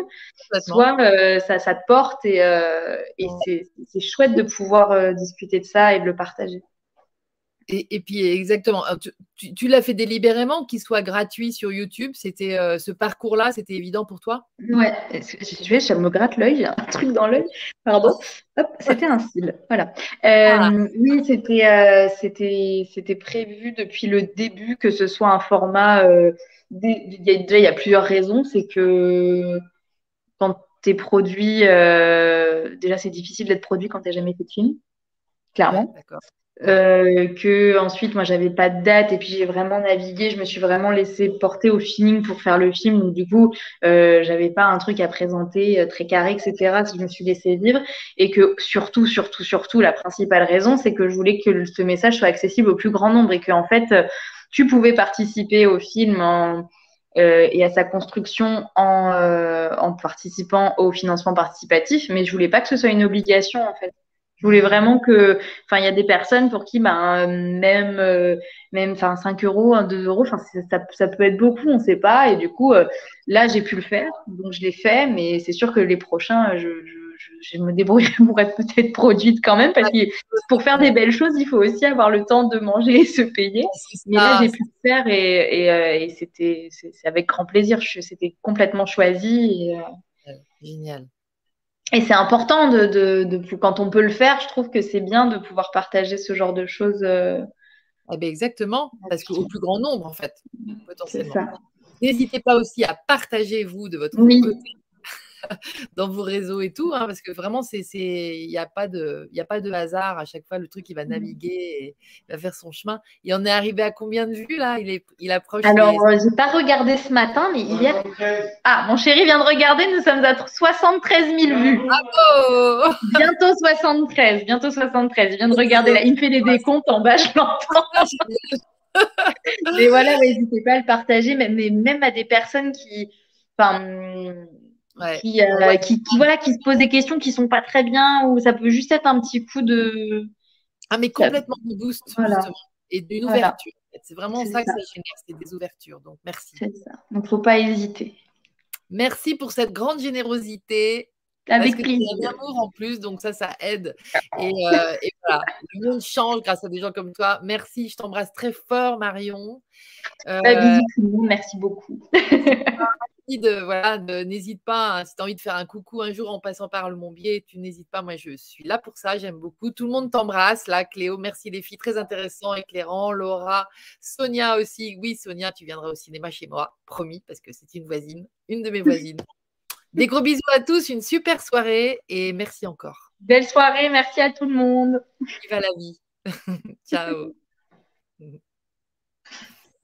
Soit euh, ça, ça, te porte et, euh, et c'est chouette de pouvoir euh, discuter de ça et de le partager. Et, puis exactement, tu, l'as fait délibérément qu'il soit gratuit sur YouTube? C'était euh, ce parcours-là, c'était évident pour toi? Ouais, je, je me gratte l'œil, j'ai un truc dans l'œil. Pardon. Hop, c'était un style. Voilà. Euh, oui, c'était euh, c'était c'était prévu depuis le début que ce soit un format. il y a, déjà, il y a plusieurs raisons. C'est que quand tu es produit, déjà c'est difficile d'être produit quand tu n'as jamais fait de film, clairement. D'accord. Euh, que ensuite moi j'avais pas de date et puis j'ai vraiment navigué. Je me suis vraiment laissé porter au feeling pour faire le film. Donc du coup euh, j'avais pas un truc à présenter euh, très carré etc je me suis laissé vivre. Et que surtout surtout surtout la principale raison c'est que je voulais que ce message soit accessible au plus grand nombre et que en fait tu pouvais participer au film euh, et à sa construction en, euh, en participant au financement participatif. Mais je voulais pas que ce soit une obligation en fait je voulais vraiment que, enfin, il y a des personnes pour qui, ben, même, euh, même, enfin, 5 euros, 2 euros, enfin, ça, ça, peut être beaucoup, on ne sait pas. Et du coup, euh, là, j'ai pu le faire, donc je l'ai fait, mais c'est sûr que les prochains, je, je, je me débrouillerai pour être peut-être produite quand même, parce que pour faire des belles choses, il faut aussi avoir le temps de manger et se payer. Mais là, j'ai pu le faire et, et, euh, et c'était, c'est avec grand plaisir. C'était complètement choisi. Et, Génial. Et c'est important de, de, de, quand on peut le faire, je trouve que c'est bien de pouvoir partager ce genre de choses. Euh, eh ben exactement, parce qu'au plus grand nombre, en fait, potentiellement. N'hésitez pas aussi à partager, vous, de votre côté, dans vos réseaux et tout, hein, parce que vraiment, il n'y a, pas de, a pas de hasard. À chaque fois, le truc, il va mmh. naviguer et il va faire son chemin. Il en est arrivé à combien de vues, là? Il, est, il approche. Alors, je n'ai pas regardé ce matin, mais hier. Ah, mon chéri vient de regarder, nous sommes à 73 000 vues. Bravo Bientôt 73, bientôt 73. Il vient de regarder, là, il me fait des décomptes en bas, je l'entends. mais voilà, n'hésitez pas à le partager, mais même à des personnes qui. Enfin, euh, qui, qui, voilà, qui se posent des questions qui sont pas très bien, ou ça peut juste être un petit coup de. Ah, mais complètement de boost, et d'une ouverture. C'est vraiment ça, que ça génère, c'est des ouvertures. Donc, merci. C'est ça. Donc, faut pas hésiter. Merci pour cette grande générosité. Avec plaisir. amour en plus, donc ça, ça aide. Et, euh, et, voilà, le monde change grâce à des gens comme toi. Merci, je t'embrasse très fort, Marion. Euh, bisous monde, merci beaucoup. de, voilà, n'hésite pas, hein, si tu as envie de faire un coucou un jour en passant par le Montbier, tu n'hésites pas, moi je suis là pour ça, j'aime beaucoup. Tout le monde t'embrasse, là, Cléo, merci les filles, très intéressant, éclairant, Laura, Sonia aussi, oui, Sonia, tu viendras au cinéma chez moi, promis, parce que c'est une voisine, une de mes voisines. Des gros bisous à tous, une super soirée et merci encore. Belle soirée, merci à tout le monde. Viva la vie. Ciao.